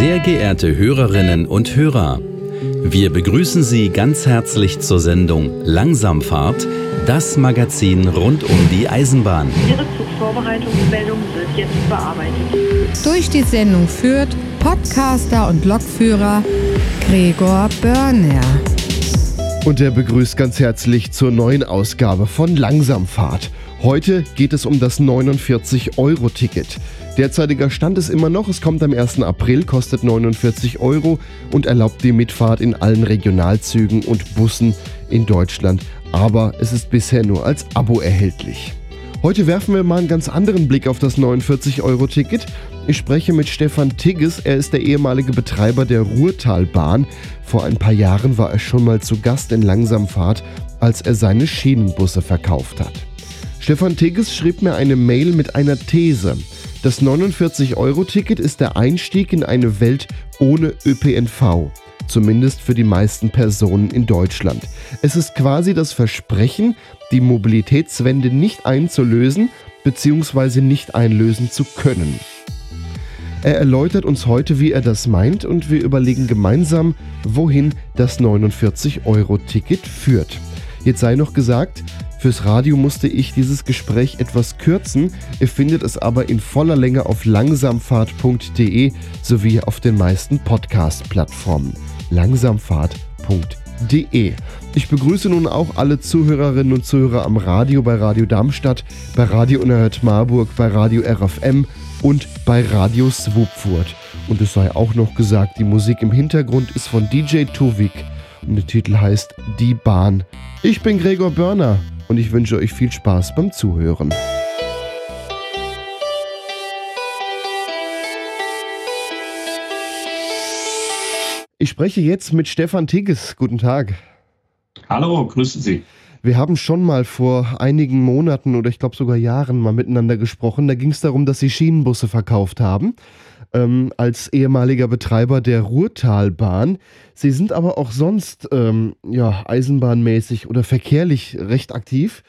Sehr geehrte Hörerinnen und Hörer, wir begrüßen Sie ganz herzlich zur Sendung Langsamfahrt, das Magazin rund um die Eisenbahn. Ihre Zugvorbereitungsmeldung wird jetzt bearbeitet. Durch die Sendung führt Podcaster und Lokführer Gregor Börner. Und er begrüßt ganz herzlich zur neuen Ausgabe von Langsamfahrt. Heute geht es um das 49-Euro-Ticket. Derzeitiger Stand ist immer noch, es kommt am 1. April, kostet 49 Euro und erlaubt die Mitfahrt in allen Regionalzügen und Bussen in Deutschland. Aber es ist bisher nur als Abo erhältlich. Heute werfen wir mal einen ganz anderen Blick auf das 49-Euro-Ticket. Ich spreche mit Stefan Tigges, er ist der ehemalige Betreiber der Ruhrtalbahn. Vor ein paar Jahren war er schon mal zu Gast in Langsamfahrt, als er seine Schienenbusse verkauft hat. Stefan Tigges schrieb mir eine Mail mit einer These. Das 49-Euro-Ticket ist der Einstieg in eine Welt ohne ÖPNV. Zumindest für die meisten Personen in Deutschland. Es ist quasi das Versprechen, die Mobilitätswende nicht einzulösen bzw. nicht einlösen zu können. Er erläutert uns heute, wie er das meint und wir überlegen gemeinsam, wohin das 49-Euro-Ticket führt. Jetzt sei noch gesagt, Fürs Radio musste ich dieses Gespräch etwas kürzen. Ihr findet es aber in voller Länge auf langsamfahrt.de sowie auf den meisten Podcast-Plattformen. langsamfahrt.de. Ich begrüße nun auch alle Zuhörerinnen und Zuhörer am Radio bei Radio Darmstadt, bei Radio Unerhört Marburg, bei Radio RFM und bei Radio Swupfurt. Und es sei auch noch gesagt, die Musik im Hintergrund ist von DJ Tuvik und der Titel heißt Die Bahn. Ich bin Gregor Börner und ich wünsche euch viel Spaß beim Zuhören. Ich spreche jetzt mit Stefan Tigges. Guten Tag. Hallo, grüße Sie. Wir haben schon mal vor einigen Monaten oder ich glaube sogar Jahren mal miteinander gesprochen. Da ging es darum, dass Sie Schienenbusse verkauft haben ähm, als ehemaliger Betreiber der Ruhrtalbahn. Sie sind aber auch sonst ähm, ja, eisenbahnmäßig oder verkehrlich recht aktiv.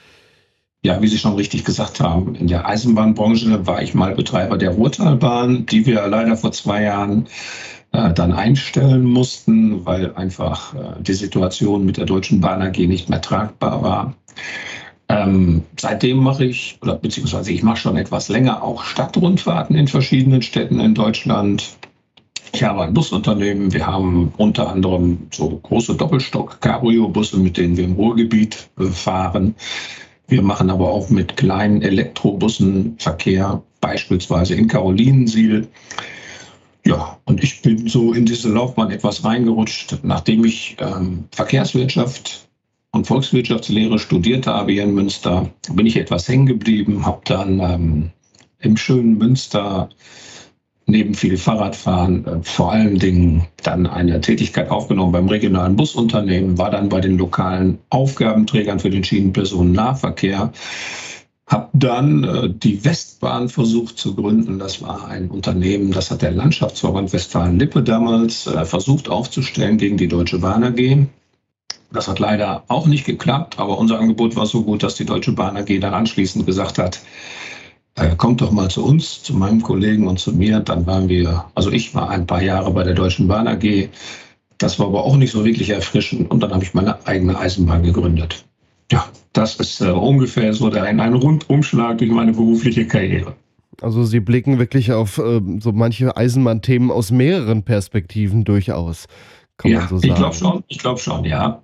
Ja, wie Sie schon richtig gesagt haben, in der Eisenbahnbranche war ich mal Betreiber der Ruhrtalbahn, die wir leider vor zwei Jahren äh, dann einstellen mussten, weil einfach äh, die Situation mit der Deutschen Bahn AG nicht mehr tragbar war. Ähm, seitdem mache ich, oder beziehungsweise ich mache schon etwas länger auch Stadtrundfahrten in verschiedenen Städten in Deutschland. Ich habe ein Busunternehmen. Wir haben unter anderem so große Doppelstock-Cabrio-Busse, mit denen wir im Ruhrgebiet äh, fahren. Wir machen aber auch mit kleinen Elektrobussen Verkehr, beispielsweise in Karolinensiel. Ja, und ich bin so in diese Laufbahn etwas reingerutscht, nachdem ich ähm, Verkehrswirtschaft und Volkswirtschaftslehre studiert habe hier in Münster, bin ich etwas hängen geblieben, habe dann ähm, im schönen Münster neben viel Fahrradfahren äh, vor allen Dingen dann eine Tätigkeit aufgenommen beim regionalen Busunternehmen, war dann bei den lokalen Aufgabenträgern für den Schienenpersonennahverkehr, habe dann äh, die Westbahn versucht zu gründen. Das war ein Unternehmen, das hat der Landschaftsverband Westfalen-Lippe damals äh, versucht aufzustellen gegen die Deutsche Bahn AG. Das hat leider auch nicht geklappt, aber unser Angebot war so gut, dass die Deutsche Bahn AG dann anschließend gesagt hat, äh, kommt doch mal zu uns, zu meinem Kollegen und zu mir. Dann waren wir, also ich war ein paar Jahre bei der Deutschen Bahn AG. Das war aber auch nicht so wirklich erfrischend und dann habe ich meine eigene Eisenbahn gegründet. Ja, das ist äh, ungefähr so der, ein, ein Rundumschlag durch meine berufliche Karriere. Also Sie blicken wirklich auf äh, so manche Eisenbahnthemen aus mehreren Perspektiven durchaus, kann ja, man so sagen. Ich glaube schon, ich glaube schon, ja.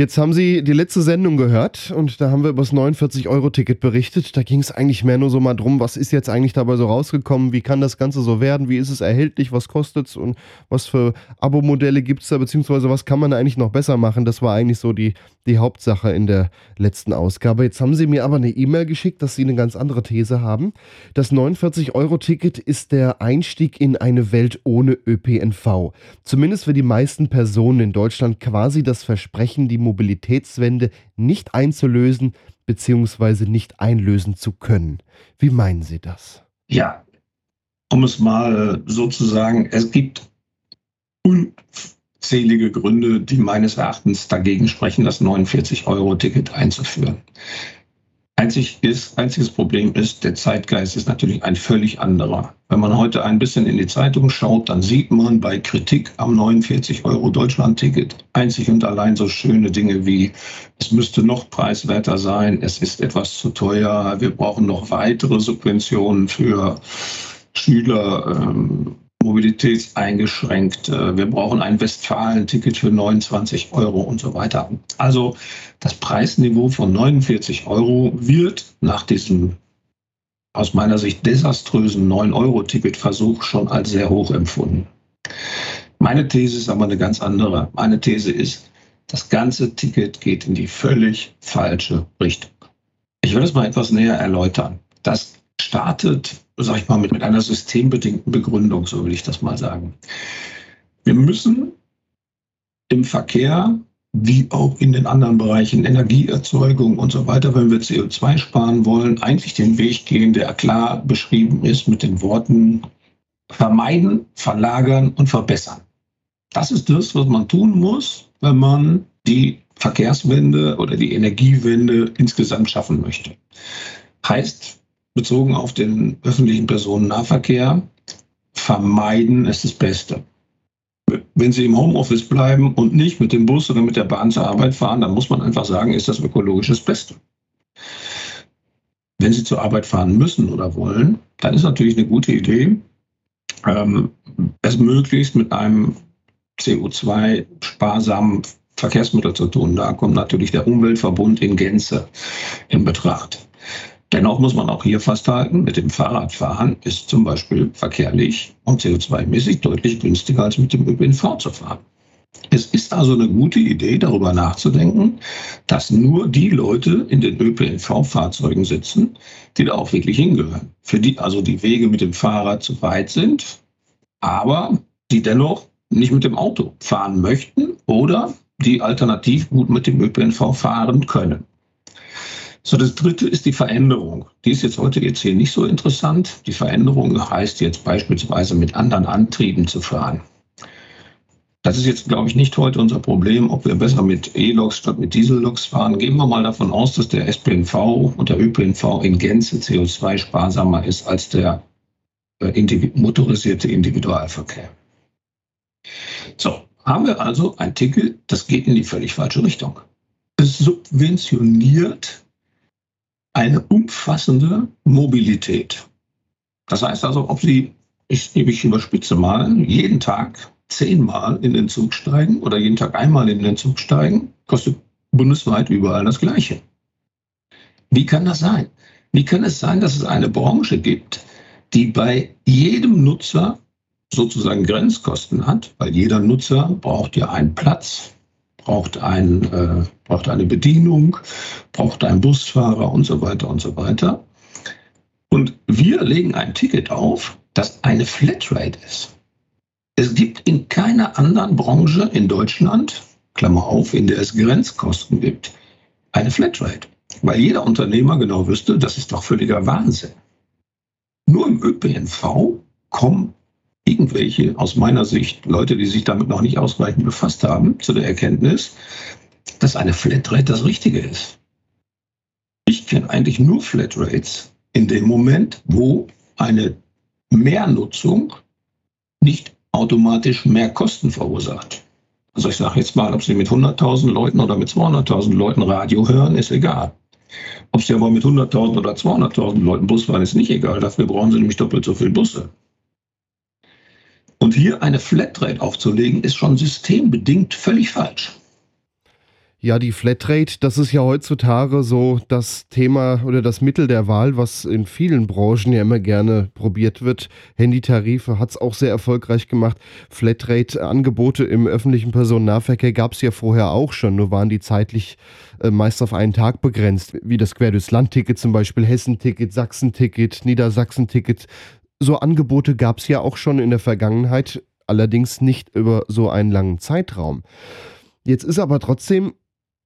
Jetzt haben Sie die letzte Sendung gehört und da haben wir über das 49-Euro-Ticket berichtet. Da ging es eigentlich mehr nur so mal drum, was ist jetzt eigentlich dabei so rausgekommen, wie kann das Ganze so werden, wie ist es erhältlich, was kostet es und was für Abo-Modelle gibt es da, beziehungsweise was kann man da eigentlich noch besser machen. Das war eigentlich so die, die Hauptsache in der letzten Ausgabe. Jetzt haben Sie mir aber eine E-Mail geschickt, dass Sie eine ganz andere These haben. Das 49-Euro-Ticket ist der Einstieg in eine Welt ohne ÖPNV. Zumindest für die meisten Personen in Deutschland quasi das Versprechen, die Mobilitätswende nicht einzulösen bzw. nicht einlösen zu können. Wie meinen Sie das? Ja, um es mal so zu sagen, es gibt unzählige Gründe, die meines Erachtens dagegen sprechen, das 49-Euro-Ticket einzuführen. Einzig ist, einziges Problem ist, der Zeitgeist ist natürlich ein völlig anderer. Wenn man heute ein bisschen in die Zeitung schaut, dann sieht man bei Kritik am 49 Euro Deutschland-Ticket einzig und allein so schöne Dinge wie, es müsste noch preiswerter sein, es ist etwas zu teuer, wir brauchen noch weitere Subventionen für Schüler, ähm, mobilitätseingeschränkt. Äh, wir brauchen ein Westfalen-Ticket für 29 Euro und so weiter. Also das Preisniveau von 49 Euro wird nach diesem aus meiner Sicht desaströsen 9-Euro-Ticket-Versuch schon als sehr hoch empfunden. Meine These ist aber eine ganz andere. Meine These ist, das ganze Ticket geht in die völlig falsche Richtung. Ich will es mal etwas näher erläutern. Das startet sag ich mal, mit, mit einer systembedingten Begründung, so will ich das mal sagen. Wir müssen im Verkehr wie auch in den anderen Bereichen Energieerzeugung und so weiter, wenn wir CO2 sparen wollen, eigentlich den Weg gehen, der klar beschrieben ist mit den Worten vermeiden, verlagern und verbessern. Das ist das, was man tun muss, wenn man die Verkehrswende oder die Energiewende insgesamt schaffen möchte. Heißt, bezogen auf den öffentlichen Personennahverkehr, vermeiden ist das Beste. Wenn Sie im Homeoffice bleiben und nicht mit dem Bus oder mit der Bahn zur Arbeit fahren, dann muss man einfach sagen, ist das ökologisch das Beste. Wenn Sie zur Arbeit fahren müssen oder wollen, dann ist natürlich eine gute Idee, ähm, es möglichst mit einem CO2-sparsamen Verkehrsmittel zu tun. Da kommt natürlich der Umweltverbund in Gänze in Betracht. Dennoch muss man auch hier festhalten, mit dem Fahrradfahren ist zum Beispiel verkehrlich und CO2-mäßig deutlich günstiger als mit dem ÖPNV zu fahren. Es ist also eine gute Idee, darüber nachzudenken, dass nur die Leute in den ÖPNV-Fahrzeugen sitzen, die da auch wirklich hingehören. Für die also die Wege mit dem Fahrrad zu weit sind, aber die dennoch nicht mit dem Auto fahren möchten oder die alternativ gut mit dem ÖPNV fahren können. So, das dritte ist die Veränderung. Die ist jetzt heute jetzt hier nicht so interessant. Die Veränderung heißt jetzt beispielsweise mit anderen Antrieben zu fahren. Das ist jetzt, glaube ich, nicht heute unser Problem, ob wir besser mit E-Loks statt mit Dieselloks fahren. Gehen wir mal davon aus, dass der SPNV und der ÖPNV in Gänze CO2-sparsamer ist als der äh, motorisierte Individualverkehr. So, haben wir also ein Ticket, das geht in die völlig falsche Richtung. Es subventioniert eine umfassende Mobilität. Das heißt also, ob Sie, ich, ich überspitze mal, jeden Tag zehnmal in den Zug steigen oder jeden Tag einmal in den Zug steigen, kostet bundesweit überall das Gleiche. Wie kann das sein? Wie kann es sein, dass es eine Branche gibt, die bei jedem Nutzer sozusagen Grenzkosten hat, weil jeder Nutzer braucht ja einen Platz, braucht, ein, äh, braucht eine Bedienung, braucht einen Busfahrer und so weiter und so weiter. Und wir legen ein Ticket auf, das eine Flatrate ist. Es gibt in keiner anderen Branche in Deutschland, Klammer auf, in der es Grenzkosten gibt, eine Flatrate. Weil jeder Unternehmer genau wüsste, das ist doch völliger Wahnsinn. Nur im ÖPNV kommen irgendwelche, aus meiner Sicht, Leute, die sich damit noch nicht ausreichend befasst haben, zu der Erkenntnis, dass eine Flatrate das Richtige ist. Ich kenne eigentlich nur Flatrates in dem Moment, wo eine Mehrnutzung nicht automatisch mehr Kosten verursacht. Also ich sage jetzt mal, ob Sie mit 100.000 Leuten oder mit 200.000 Leuten Radio hören, ist egal. Ob Sie aber mit 100.000 oder 200.000 Leuten Bus fahren, ist nicht egal. Dafür brauchen Sie nämlich doppelt so viele Busse. Und hier eine Flatrate aufzulegen, ist schon systembedingt völlig falsch. Ja, die Flatrate, das ist ja heutzutage so das Thema oder das Mittel der Wahl, was in vielen Branchen ja immer gerne probiert wird. Handytarife hat es auch sehr erfolgreich gemacht. Flatrate-Angebote im öffentlichen Personennahverkehr gab es ja vorher auch schon, nur waren die zeitlich äh, meist auf einen Tag begrenzt, wie das Quer durchs Land-Ticket zum Beispiel, Hessen-Ticket, Sachsen-Ticket, Niedersachsen-Ticket so Angebote gab es ja auch schon in der Vergangenheit, allerdings nicht über so einen langen Zeitraum. Jetzt ist aber trotzdem,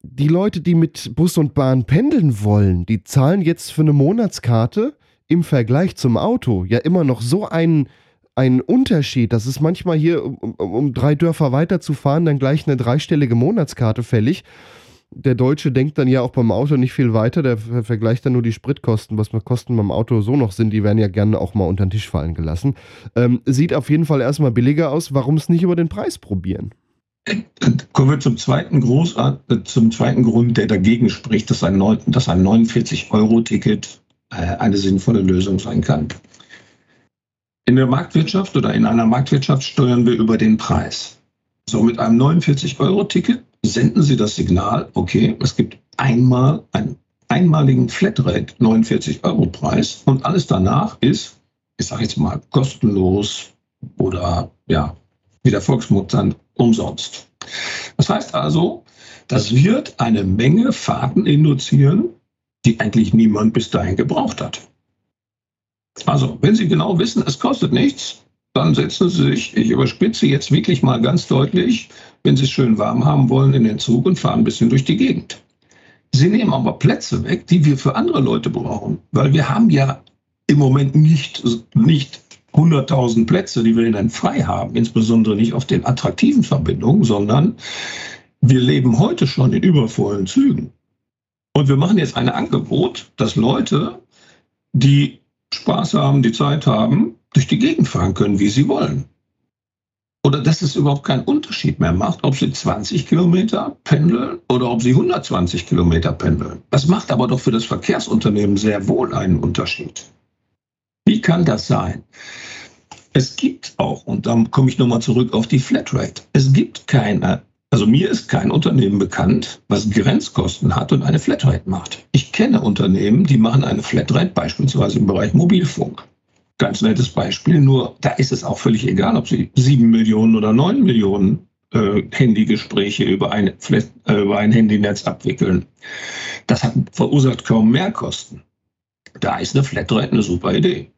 die Leute, die mit Bus und Bahn pendeln wollen, die zahlen jetzt für eine Monatskarte im Vergleich zum Auto ja immer noch so einen, einen Unterschied, dass es manchmal hier, um, um drei Dörfer weiterzufahren, dann gleich eine dreistellige Monatskarte fällig der Deutsche denkt dann ja auch beim Auto nicht viel weiter, der vergleicht dann nur die Spritkosten, was Kosten beim Auto so noch sind, die werden ja gerne auch mal unter den Tisch fallen gelassen. Ähm, sieht auf jeden Fall erstmal billiger aus, warum es nicht über den Preis probieren? Kommen wir zum zweiten, Groß, äh, zum zweiten Grund, der dagegen spricht, dass ein, ein 49-Euro-Ticket äh, eine sinnvolle Lösung sein kann. In der Marktwirtschaft oder in einer Marktwirtschaft steuern wir über den Preis. So, mit einem 49-Euro-Ticket senden Sie das Signal, okay, es gibt einmal einen einmaligen Flatrate 49 Euro Preis und alles danach ist, ich sage jetzt mal, kostenlos oder ja, wie der Volksmund sagt, umsonst. Das heißt also, das wird eine Menge Fahrten induzieren, die eigentlich niemand bis dahin gebraucht hat. Also, wenn Sie genau wissen, es kostet nichts, dann setzen Sie sich, ich überspitze jetzt wirklich mal ganz deutlich, wenn Sie es schön warm haben wollen, in den Zug und fahren ein bisschen durch die Gegend. Sie nehmen aber Plätze weg, die wir für andere Leute brauchen, weil wir haben ja im Moment nicht, nicht 100.000 Plätze, die wir dann frei haben, insbesondere nicht auf den attraktiven Verbindungen, sondern wir leben heute schon in übervollen Zügen. Und wir machen jetzt ein Angebot, dass Leute, die Spaß haben, die Zeit haben, durch die Gegend fahren können, wie sie wollen. Oder dass es überhaupt keinen Unterschied mehr macht, ob sie 20 Kilometer pendeln oder ob sie 120 Kilometer pendeln. Das macht aber doch für das Verkehrsunternehmen sehr wohl einen Unterschied. Wie kann das sein? Es gibt auch, und dann komme ich nochmal zurück auf die Flatrate, es gibt keine, also mir ist kein Unternehmen bekannt, was Grenzkosten hat und eine Flatrate macht. Ich kenne Unternehmen, die machen eine Flatrate beispielsweise im Bereich Mobilfunk. Ganz nettes Beispiel, nur da ist es auch völlig egal, ob Sie sieben Millionen oder neun Millionen äh, Handygespräche über ein, äh, über ein Handynetz abwickeln. Das hat, verursacht kaum Mehrkosten. Da ist eine Flatrate eine super Idee.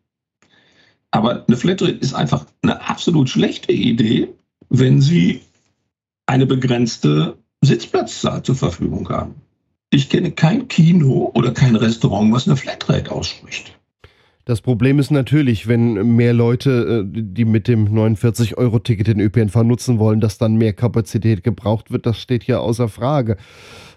Aber eine Flatrate ist einfach eine absolut schlechte Idee, wenn Sie eine begrenzte Sitzplatzzahl zur Verfügung haben. Ich kenne kein Kino oder kein Restaurant, was eine Flatrate ausspricht. Das Problem ist natürlich, wenn mehr Leute, äh, die mit dem 49-Euro-Ticket den ÖPNV nutzen wollen, dass dann mehr Kapazität gebraucht wird. Das steht hier außer Frage.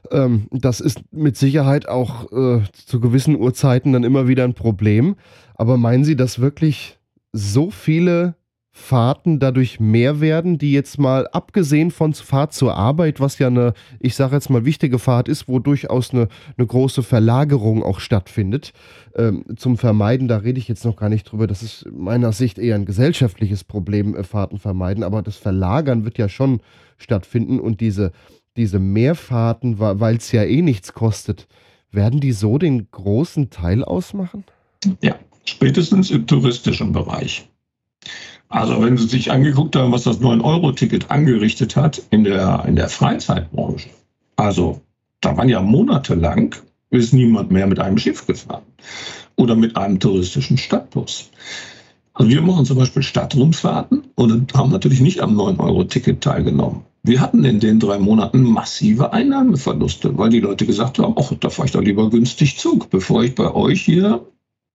Ähm, das ist mit Sicherheit auch äh, zu gewissen Uhrzeiten dann immer wieder ein Problem. Aber meinen Sie, dass wirklich so viele Fahrten dadurch mehr werden, die jetzt mal abgesehen von Fahrt zur Arbeit, was ja eine, ich sage jetzt mal, wichtige Fahrt ist, wo durchaus eine, eine große Verlagerung auch stattfindet, ähm, zum Vermeiden, da rede ich jetzt noch gar nicht drüber, das ist meiner Sicht eher ein gesellschaftliches Problem, äh, Fahrten vermeiden, aber das Verlagern wird ja schon stattfinden und diese, diese Mehrfahrten, weil es ja eh nichts kostet, werden die so den großen Teil ausmachen? Ja, spätestens im touristischen Bereich. Also wenn Sie sich angeguckt haben, was das 9-Euro-Ticket angerichtet hat in der, in der Freizeitbranche, also da waren ja monatelang, ist niemand mehr mit einem Schiff gefahren oder mit einem touristischen Stadtbus. Also wir machen zum Beispiel Stadtrundfahrten und haben natürlich nicht am 9-Euro-Ticket teilgenommen. Wir hatten in den drei Monaten massive Einnahmeverluste, weil die Leute gesagt haben, ach, da fahre ich doch lieber günstig Zug, bevor ich bei euch hier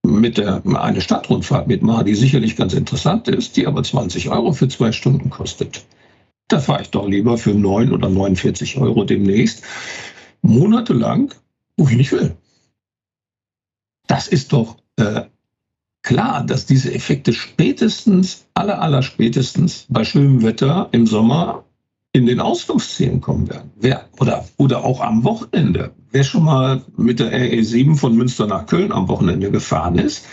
mit der, eine Stadtrundfahrt mitmache, die sicherlich ganz interessant ist, die aber 20 Euro für zwei Stunden kostet. Da fahre ich doch lieber für 9 oder 49 Euro demnächst monatelang, wo ich nicht will. Das ist doch äh, klar, dass diese Effekte spätestens, aller, aller spätestens bei schönem Wetter im Sommer in den Ausflugszielen kommen werden. Wer, oder, oder auch am Wochenende. Wer schon mal mit der RE7 von Münster nach Köln am Wochenende gefahren ist,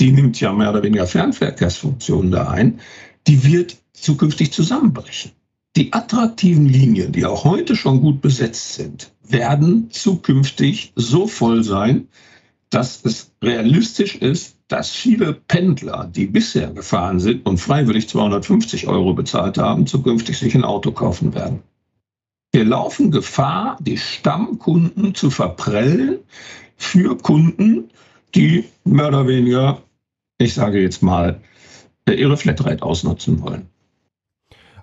die nimmt ja mehr oder weniger Fernverkehrsfunktionen da ein, die wird zukünftig zusammenbrechen. Die attraktiven Linien, die auch heute schon gut besetzt sind, werden zukünftig so voll sein, dass es realistisch ist, dass viele Pendler, die bisher gefahren sind und freiwillig 250 Euro bezahlt haben, zukünftig sich ein Auto kaufen werden. Wir laufen Gefahr, die Stammkunden zu verprellen für Kunden, die mehr oder weniger, ich sage jetzt mal, ihre Flatrate ausnutzen wollen.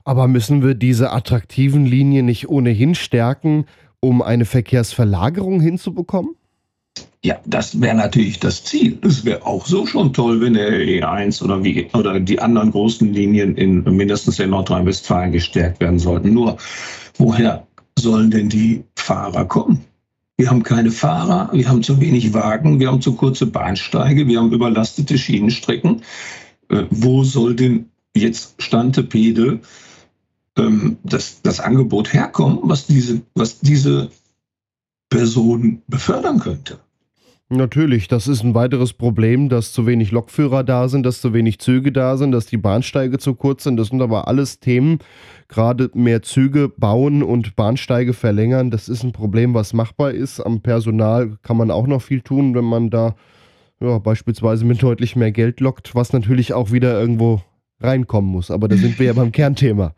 Aber müssen wir diese attraktiven Linien nicht ohnehin stärken, um eine Verkehrsverlagerung hinzubekommen? Ja, das wäre natürlich das Ziel. Es wäre auch so schon toll, wenn der E1 oder, wie, oder die anderen großen Linien in mindestens in Nordrhein-Westfalen gestärkt werden sollten. Nur, woher sollen denn die Fahrer kommen. Wir haben keine Fahrer, wir haben zu wenig Wagen, wir haben zu kurze Bahnsteige, wir haben überlastete Schienenstrecken. Äh, wo soll denn jetzt Stantepede ähm, das, das Angebot herkommen, was diese, was diese Person befördern könnte? Natürlich, das ist ein weiteres Problem, dass zu wenig Lokführer da sind, dass zu wenig Züge da sind, dass die Bahnsteige zu kurz sind. Das sind aber alles Themen, gerade mehr Züge bauen und Bahnsteige verlängern. Das ist ein Problem, was machbar ist. Am Personal kann man auch noch viel tun, wenn man da ja, beispielsweise mit deutlich mehr Geld lockt, was natürlich auch wieder irgendwo reinkommen muss. Aber da sind wir ja beim Kernthema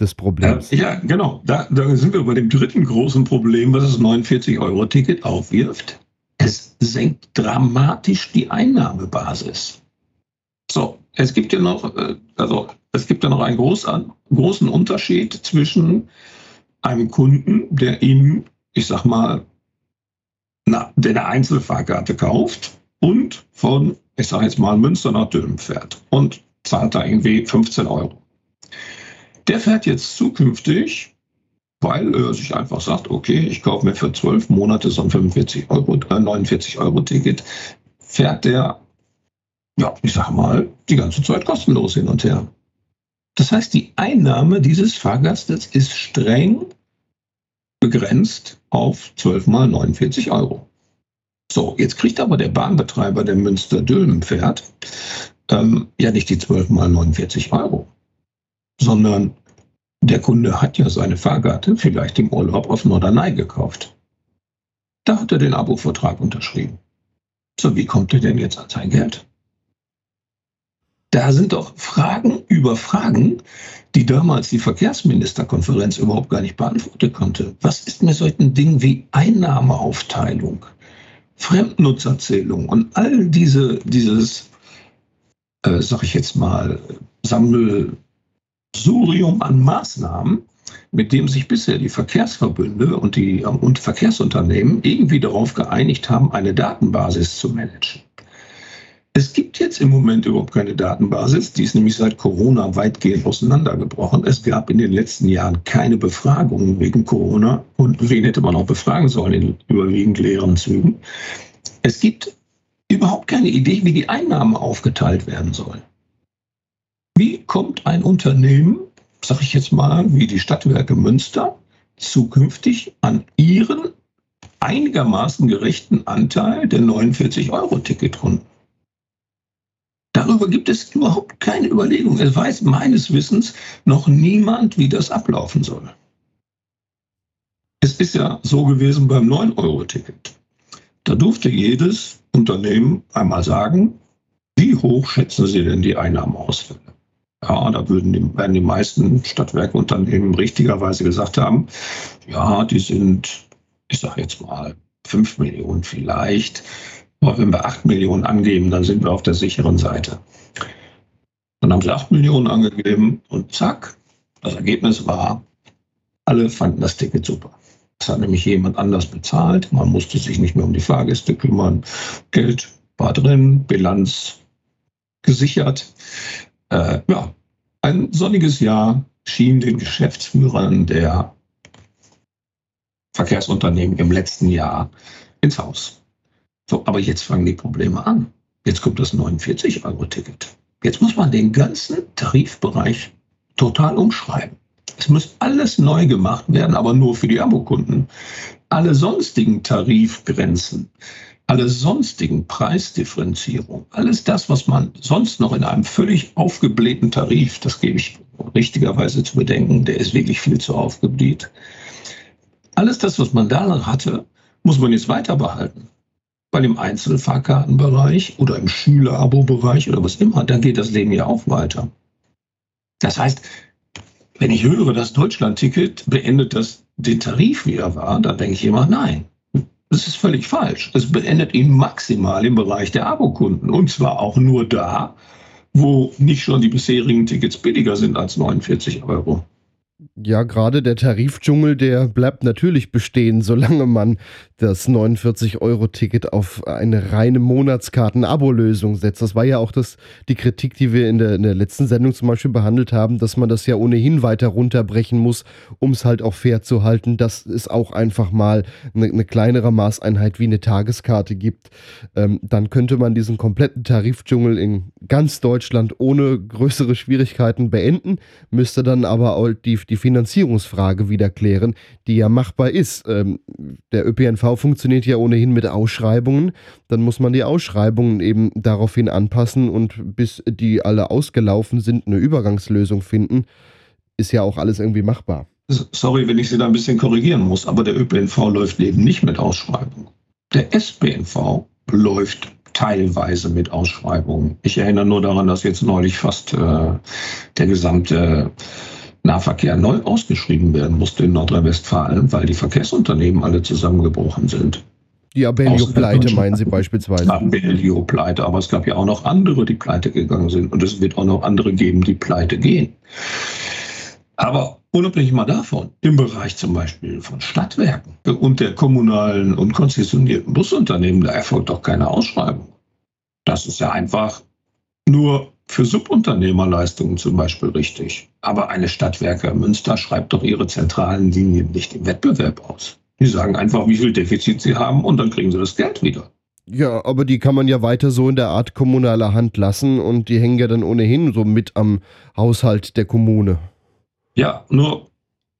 des Problems. Ja, genau. Da, da sind wir bei dem dritten großen Problem, was das 49-Euro-Ticket aufwirft es senkt dramatisch die Einnahmebasis. So, es gibt ja noch, äh, also es gibt ja noch einen großen, Unterschied zwischen einem Kunden, der ihm, ich sag mal, na, der eine Einzelfahrkarte kauft und von, ich sage jetzt mal, Münster nach Dülmen fährt und zahlt da irgendwie 15 Euro. Der fährt jetzt zukünftig weil er sich einfach sagt, okay, ich kaufe mir für zwölf Monate so ein 45 Euro, äh, 49 Euro Ticket, fährt der, ja, ich sag mal, die ganze Zeit kostenlos hin und her. Das heißt, die Einnahme dieses Fahrgastes ist streng begrenzt auf 12 mal 49 Euro. So, jetzt kriegt aber der Bahnbetreiber, der Münster-Dülmen fährt, ähm, ja nicht die 12 mal 49 Euro, sondern der Kunde hat ja seine Fahrkarte vielleicht im Urlaub auf Norderney gekauft. Da hat er den Abo-Vertrag unterschrieben. So, wie kommt er denn jetzt an sein Geld? Da sind doch Fragen über Fragen, die damals die Verkehrsministerkonferenz überhaupt gar nicht beantworten konnte. Was ist mit solchen Dingen wie Einnahmeaufteilung, Fremdnutzerzählung und all diese, dieses, äh, sag ich jetzt mal, Sammel, Surium an Maßnahmen, mit dem sich bisher die Verkehrsverbünde und die und Verkehrsunternehmen irgendwie darauf geeinigt haben, eine Datenbasis zu managen. Es gibt jetzt im Moment überhaupt keine Datenbasis, die ist nämlich seit Corona weitgehend auseinandergebrochen. Es gab in den letzten Jahren keine Befragungen wegen Corona und wen hätte man auch befragen sollen in überwiegend leeren Zügen. Es gibt überhaupt keine Idee, wie die Einnahmen aufgeteilt werden sollen. Wie kommt ein Unternehmen, sage ich jetzt mal, wie die Stadtwerke Münster, zukünftig an ihren einigermaßen gerechten Anteil der 49-Euro-Ticketrunden? Darüber gibt es überhaupt keine Überlegung. Es weiß meines Wissens noch niemand, wie das ablaufen soll. Es ist ja so gewesen beim 9-Euro-Ticket. Da durfte jedes Unternehmen einmal sagen, wie hoch schätzen Sie denn die Einnahmeausfälle? Ja, da würden die, werden die meisten Stadtwerkeunternehmen richtigerweise gesagt haben, ja, die sind, ich sage jetzt mal, 5 Millionen vielleicht. Aber wenn wir 8 Millionen angeben, dann sind wir auf der sicheren Seite. Dann haben sie 8 Millionen angegeben und zack, das Ergebnis war, alle fanden das Ticket super. Es hat nämlich jemand anders bezahlt. Man musste sich nicht mehr um die Fahrgäste kümmern. Geld war drin, Bilanz gesichert. Äh, ja, ein sonniges Jahr schien den Geschäftsführern der Verkehrsunternehmen im letzten Jahr ins Haus. So, aber jetzt fangen die Probleme an. Jetzt kommt das 49-Euro-Ticket. Jetzt muss man den ganzen Tarifbereich total umschreiben. Es muss alles neu gemacht werden, aber nur für die Abokunden. Alle sonstigen Tarifgrenzen, alle sonstigen Preisdifferenzierungen, alles das, was man sonst noch in einem völlig aufgeblähten Tarif, das gebe ich richtigerweise zu bedenken, der ist wirklich viel zu aufgebläht. Alles das, was man da hatte, muss man jetzt weiter behalten. Weil im Einzelfahrkartenbereich oder im Schülerabo-Bereich oder was immer, da geht das Leben ja auch weiter. Das heißt, wenn ich höre, das Deutschland-Ticket beendet das den Tarif wieder war, dann denke ich immer, nein, das ist völlig falsch. Es beendet ihn maximal im Bereich der Abokunden. Und zwar auch nur da, wo nicht schon die bisherigen Tickets billiger sind als 49 Euro. Ja, gerade der Tarifdschungel, der bleibt natürlich bestehen, solange man das 49-Euro-Ticket auf eine reine Monatskarten-Abo-Lösung setzt. Das war ja auch das, die Kritik, die wir in der, in der letzten Sendung zum Beispiel behandelt haben, dass man das ja ohnehin weiter runterbrechen muss, um es halt auch fair zu halten, dass es auch einfach mal eine, eine kleinere Maßeinheit wie eine Tageskarte gibt. Ähm, dann könnte man diesen kompletten Tarifdschungel in ganz Deutschland ohne größere Schwierigkeiten beenden, müsste dann aber auch die, die Finanzierungsfrage wieder klären, die ja machbar ist. Ähm, der ÖPNV funktioniert ja ohnehin mit Ausschreibungen. Dann muss man die Ausschreibungen eben daraufhin anpassen und bis die alle ausgelaufen sind, eine Übergangslösung finden. Ist ja auch alles irgendwie machbar. Sorry, wenn ich Sie da ein bisschen korrigieren muss, aber der ÖPNV läuft eben nicht mit Ausschreibungen. Der SPNV läuft teilweise mit Ausschreibungen. Ich erinnere nur daran, dass jetzt neulich fast äh, der gesamte Nahverkehr neu ausgeschrieben werden musste in Nordrhein-Westfalen, weil die Verkehrsunternehmen alle zusammengebrochen sind. Die Abellio-Pleite meinen Sie beispielsweise? Abellio-Pleite, aber es gab ja auch noch andere, die pleite gegangen sind. Und es wird auch noch andere geben, die pleite gehen. Aber unabhängig mal davon, im Bereich zum Beispiel von Stadtwerken und der kommunalen und konzessionierten Busunternehmen, da erfolgt doch keine Ausschreibung. Das ist ja einfach nur für Subunternehmerleistungen zum Beispiel richtig. Aber eine Stadtwerke Münster schreibt doch ihre zentralen Linien nicht im Wettbewerb aus. Die sagen einfach, wie viel Defizit sie haben und dann kriegen sie das Geld wieder. Ja, aber die kann man ja weiter so in der Art kommunaler Hand lassen und die hängen ja dann ohnehin so mit am Haushalt der Kommune. Ja, nur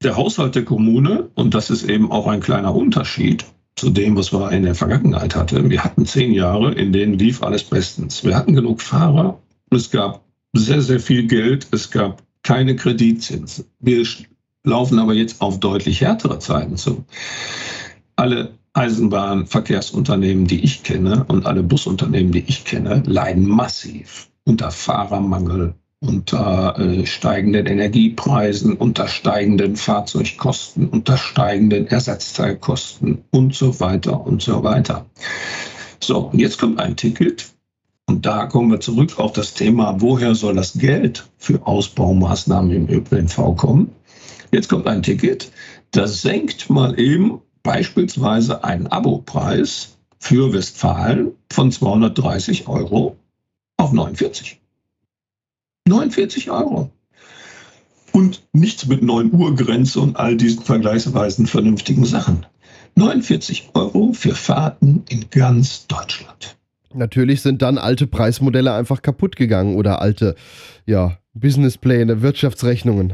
der Haushalt der Kommune, und das ist eben auch ein kleiner Unterschied zu dem, was wir in der Vergangenheit hatten. Wir hatten zehn Jahre, in denen lief alles bestens. Wir hatten genug Fahrer, es gab sehr, sehr viel Geld. Es gab keine Kreditzinsen. Wir laufen aber jetzt auf deutlich härtere Zeiten zu. Alle Eisenbahnverkehrsunternehmen, die ich kenne und alle Busunternehmen, die ich kenne, leiden massiv unter Fahrermangel, unter äh, steigenden Energiepreisen, unter steigenden Fahrzeugkosten, unter steigenden Ersatzteilkosten und so weiter und so weiter. So, jetzt kommt ein Ticket, und da kommen wir zurück auf das Thema, woher soll das Geld für Ausbaumaßnahmen im ÖPNV kommen? Jetzt kommt ein Ticket, das senkt mal eben beispielsweise einen Abopreis für Westfalen von 230 Euro auf 49. 49 Euro. Und nichts mit 9 Uhr Grenze und all diesen vergleichsweise vernünftigen Sachen. 49 Euro für Fahrten in ganz Deutschland. Natürlich sind dann alte Preismodelle einfach kaputt gegangen oder alte ja, Businesspläne, Wirtschaftsrechnungen.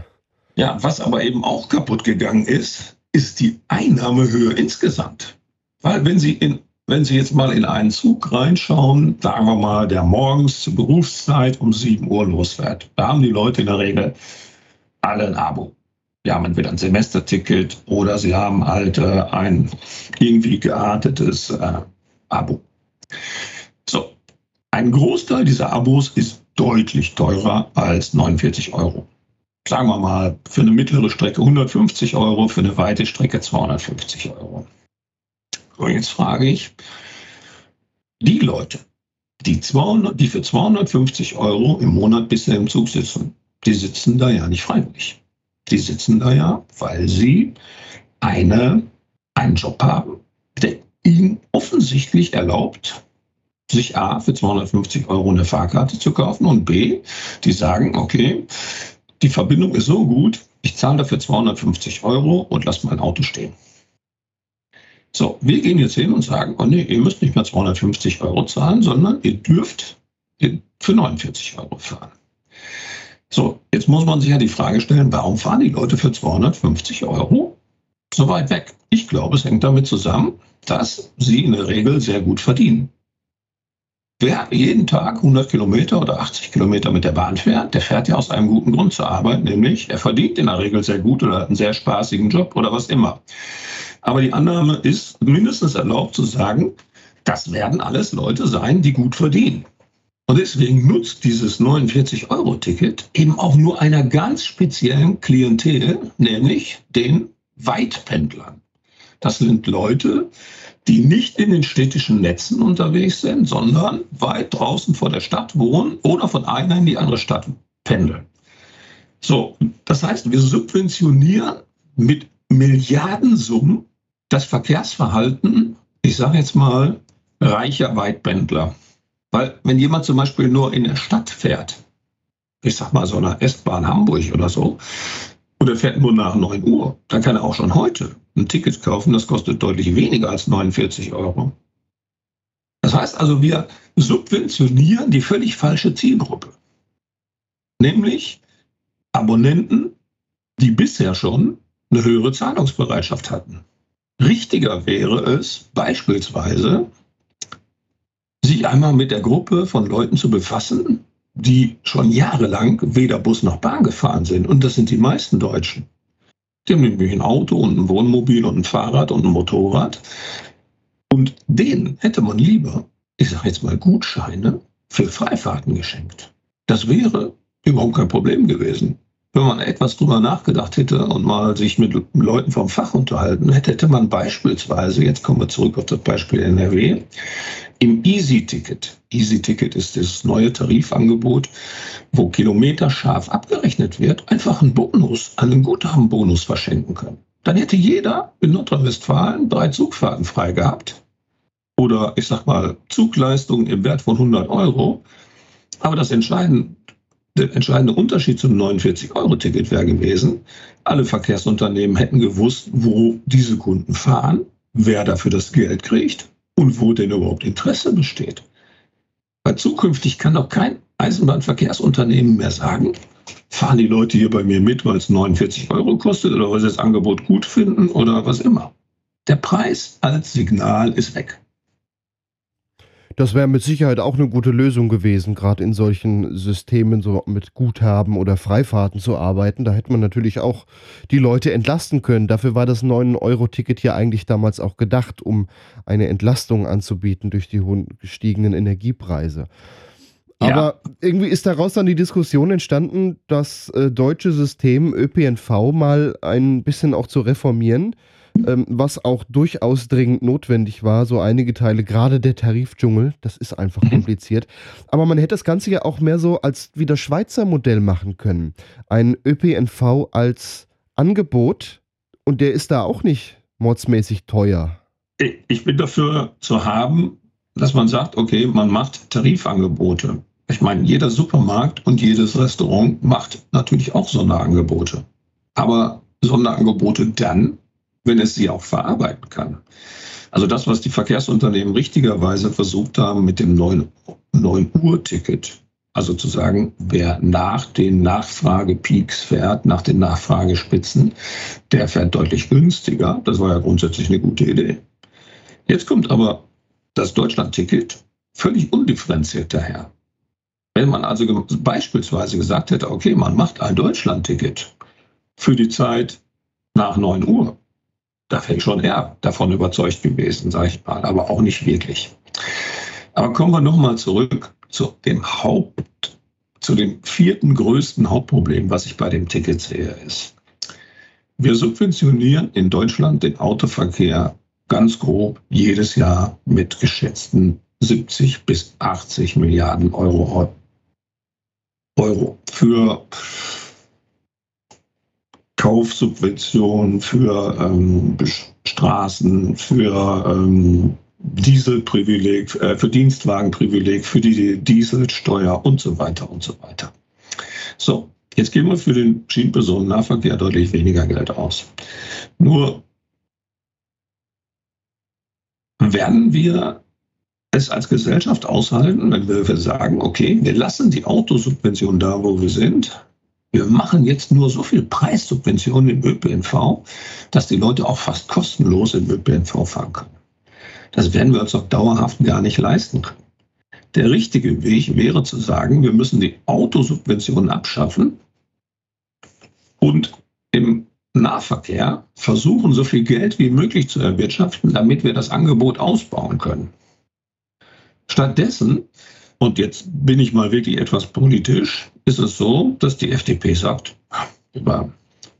Ja, was aber eben auch kaputt gegangen ist, ist die Einnahmehöhe insgesamt. Weil wenn Sie, in, wenn Sie jetzt mal in einen Zug reinschauen, sagen wir mal, der morgens zur Berufszeit um 7 Uhr losfährt, da haben die Leute in der Regel alle ein Abo. Die haben entweder ein Semesterticket oder sie haben halt äh, ein irgendwie geartetes äh, Abo. Ein Großteil dieser Abos ist deutlich teurer als 49 Euro. Sagen wir mal, für eine mittlere Strecke 150 Euro, für eine weite Strecke 250 Euro. Und jetzt frage ich, die Leute, die, 200, die für 250 Euro im Monat bisher im Zug sitzen, die sitzen da ja nicht freiwillig. Die sitzen da ja, weil sie eine, einen Job haben, der ihnen offensichtlich erlaubt, sich A, für 250 Euro eine Fahrkarte zu kaufen und B, die sagen, okay, die Verbindung ist so gut, ich zahle dafür 250 Euro und lasse mein Auto stehen. So, wir gehen jetzt hin und sagen, oh nee, ihr müsst nicht mehr 250 Euro zahlen, sondern ihr dürft für 49 Euro fahren. So, jetzt muss man sich ja die Frage stellen, warum fahren die Leute für 250 Euro so weit weg? Ich glaube, es hängt damit zusammen, dass sie in der Regel sehr gut verdienen. Wer jeden Tag 100 Kilometer oder 80 Kilometer mit der Bahn fährt, der fährt ja aus einem guten Grund zur Arbeit, nämlich er verdient in der Regel sehr gut oder hat einen sehr spaßigen Job oder was immer. Aber die Annahme ist mindestens erlaubt zu sagen, das werden alles Leute sein, die gut verdienen. Und deswegen nutzt dieses 49-Euro-Ticket eben auch nur einer ganz speziellen Klientel, nämlich den Weitpendlern. Das sind Leute, die nicht in den städtischen Netzen unterwegs sind, sondern weit draußen vor der Stadt wohnen oder von einer in die andere Stadt pendeln. So, das heißt, wir subventionieren mit Milliardensummen das Verkehrsverhalten ich sage jetzt mal, reicher Weitbändler. Weil wenn jemand zum Beispiel nur in der Stadt fährt, ich sag mal so einer S-Bahn Hamburg oder so, und er fährt nur nach 9 Uhr, dann kann er auch schon heute ein Ticket kaufen, das kostet deutlich weniger als 49 Euro. Das heißt also, wir subventionieren die völlig falsche Zielgruppe. Nämlich Abonnenten, die bisher schon eine höhere Zahlungsbereitschaft hatten. Richtiger wäre es beispielsweise, sich einmal mit der Gruppe von Leuten zu befassen, die schon jahrelang weder Bus noch Bahn gefahren sind. Und das sind die meisten Deutschen. Die haben nämlich ein Auto und ein Wohnmobil und ein Fahrrad und ein Motorrad. Und denen hätte man lieber, ich sage jetzt mal, Gutscheine für Freifahrten geschenkt. Das wäre überhaupt kein Problem gewesen. Wenn man etwas drüber nachgedacht hätte und mal sich mit Leuten vom Fach unterhalten hätte, hätte man beispielsweise, jetzt kommen wir zurück auf das Beispiel NRW, im Easy-Ticket, Easy-Ticket ist das neue Tarifangebot, wo kilometerscharf abgerechnet wird, einfach einen Bonus, einen Guthabenbonus verschenken können. Dann hätte jeder in Nordrhein-Westfalen drei Zugfahrten frei gehabt. Oder ich sag mal, Zugleistungen im Wert von 100 Euro. Aber das Entscheidende, der entscheidende Unterschied zum 49-Euro-Ticket wäre gewesen, alle Verkehrsunternehmen hätten gewusst, wo diese Kunden fahren, wer dafür das Geld kriegt und wo denn überhaupt Interesse besteht. Weil zukünftig kann doch kein Eisenbahnverkehrsunternehmen mehr sagen, fahren die Leute hier bei mir mit, weil es 49 Euro kostet oder weil sie das Angebot gut finden oder was immer. Der Preis als Signal ist weg. Das wäre mit Sicherheit auch eine gute Lösung gewesen, gerade in solchen Systemen so mit Guthaben oder Freifahrten zu arbeiten. Da hätte man natürlich auch die Leute entlasten können. Dafür war das 9-Euro-Ticket ja eigentlich damals auch gedacht, um eine Entlastung anzubieten durch die hohen gestiegenen Energiepreise. Aber ja. irgendwie ist daraus dann die Diskussion entstanden, das äh, deutsche System ÖPNV mal ein bisschen auch zu reformieren ähm, was auch durchaus dringend notwendig war. So einige Teile, gerade der Tarifdschungel, das ist einfach mhm. kompliziert. Aber man hätte das Ganze ja auch mehr so als wie das Schweizer Modell machen können. Ein ÖPNV als Angebot und der ist da auch nicht mordsmäßig teuer. Ich bin dafür zu haben, dass man sagt, okay, man macht Tarifangebote. Ich meine, jeder Supermarkt und jedes Restaurant macht natürlich auch Sonderangebote. Aber Sonderangebote dann, wenn es sie auch verarbeiten kann. Also das, was die Verkehrsunternehmen richtigerweise versucht haben mit dem 9-Uhr-Ticket, also zu sagen, wer nach den Nachfragepeaks fährt, nach den Nachfragespitzen, der fährt deutlich günstiger. Das war ja grundsätzlich eine gute Idee. Jetzt kommt aber das Deutschland-Ticket völlig undifferenziert daher. Wenn man also beispielsweise gesagt hätte, okay, man macht ein Deutschland-Ticket für die Zeit nach 9 Uhr, da ich schon eher davon überzeugt gewesen, sage ich mal, aber auch nicht wirklich. Aber kommen wir nochmal zurück zu dem Haupt, zu dem vierten größten Hauptproblem, was ich bei dem Ticket sehe, ist, wir subventionieren in Deutschland den Autoverkehr ganz grob jedes Jahr mit geschätzten 70 bis 80 Milliarden Euro, Euro für Kaufsubventionen für ähm, Straßen, für ähm, Dieselprivileg, äh, für Dienstwagenprivileg, für die Dieselsteuer und so weiter und so weiter. So, jetzt geben wir für den Schienenpersonennahverkehr deutlich weniger Geld aus. Nur werden wir es als Gesellschaft aushalten, wenn wir sagen, okay, wir lassen die Autosubvention da, wo wir sind, wir machen jetzt nur so viel Preissubventionen im ÖPNV, dass die Leute auch fast kostenlos im ÖPNV fahren können. Das werden wir uns auch dauerhaft gar nicht leisten können. Der richtige Weg wäre zu sagen, wir müssen die Autosubventionen abschaffen und im Nahverkehr versuchen, so viel Geld wie möglich zu erwirtschaften, damit wir das Angebot ausbauen können. Stattdessen und jetzt bin ich mal wirklich etwas politisch, ist es so, dass die FDP sagt, über,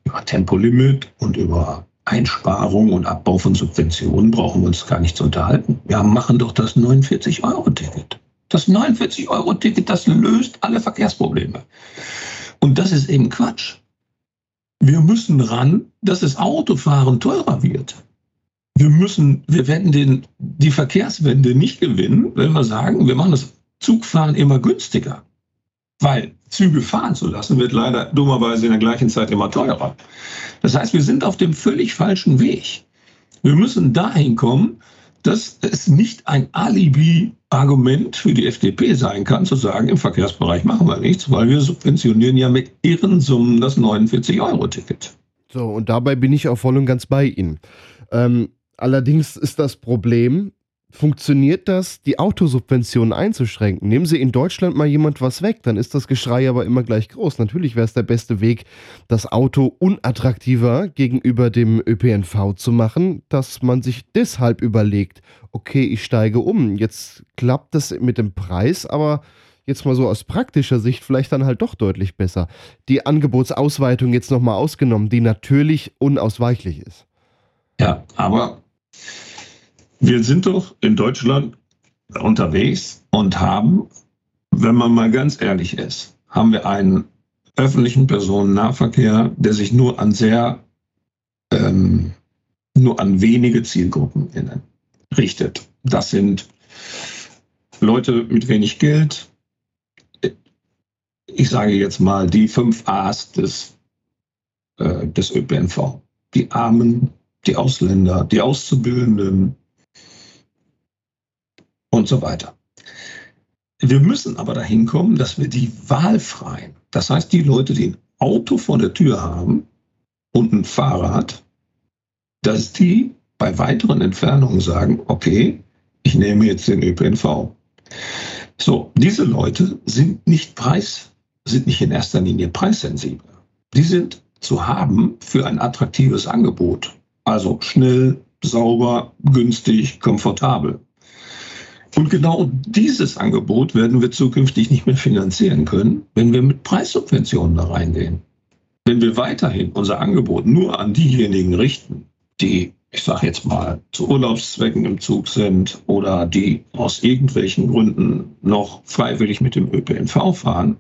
über Tempolimit und über Einsparung und Abbau von Subventionen brauchen wir uns gar nicht zu unterhalten. Wir machen doch das 49-Euro-Ticket. Das 49-Euro-Ticket, das löst alle Verkehrsprobleme. Und das ist eben Quatsch. Wir müssen ran, dass das Autofahren teurer wird. wir müssen, wir werden den, die Verkehrswende nicht gewinnen, wenn wir sagen, wir machen das Zugfahren immer günstiger. Weil Züge fahren zu lassen, wird leider dummerweise in der gleichen Zeit immer teurer. Das heißt, wir sind auf dem völlig falschen Weg. Wir müssen dahin kommen, dass es nicht ein Alibi-Argument für die FDP sein kann, zu sagen, im Verkehrsbereich machen wir nichts, weil wir subventionieren ja mit irren Summen das 49-Euro-Ticket. So, und dabei bin ich auch voll und ganz bei Ihnen. Ähm, allerdings ist das Problem, funktioniert das, die Autosubventionen einzuschränken? Nehmen Sie in Deutschland mal jemand was weg, dann ist das Geschrei aber immer gleich groß. Natürlich wäre es der beste Weg, das Auto unattraktiver gegenüber dem ÖPNV zu machen, dass man sich deshalb überlegt, okay, ich steige um. Jetzt klappt das mit dem Preis, aber jetzt mal so aus praktischer Sicht vielleicht dann halt doch deutlich besser. Die Angebotsausweitung jetzt nochmal ausgenommen, die natürlich unausweichlich ist. Ja, aber wir sind doch in Deutschland unterwegs und haben, wenn man mal ganz ehrlich ist, haben wir einen öffentlichen Personennahverkehr, der sich nur an sehr, ähm, nur an wenige Zielgruppen richtet. Das sind Leute mit wenig Geld. Ich sage jetzt mal die fünf A's des, äh, des ÖPNV. Die Armen, die Ausländer, die Auszubildenden, und so weiter. Wir müssen aber dahin kommen, dass wir die wahlfreien, das heißt die Leute, die ein Auto vor der Tür haben und ein Fahrrad, dass die bei weiteren Entfernungen sagen, okay, ich nehme jetzt den ÖPNV. So, diese Leute sind nicht preis, sind nicht in erster Linie preissensibel. Die sind zu haben für ein attraktives Angebot. Also schnell, sauber, günstig, komfortabel. Und genau dieses Angebot werden wir zukünftig nicht mehr finanzieren können, wenn wir mit Preissubventionen da reingehen. Wenn wir weiterhin unser Angebot nur an diejenigen richten, die, ich sage jetzt mal, zu Urlaubszwecken im Zug sind oder die aus irgendwelchen Gründen noch freiwillig mit dem ÖPNV fahren,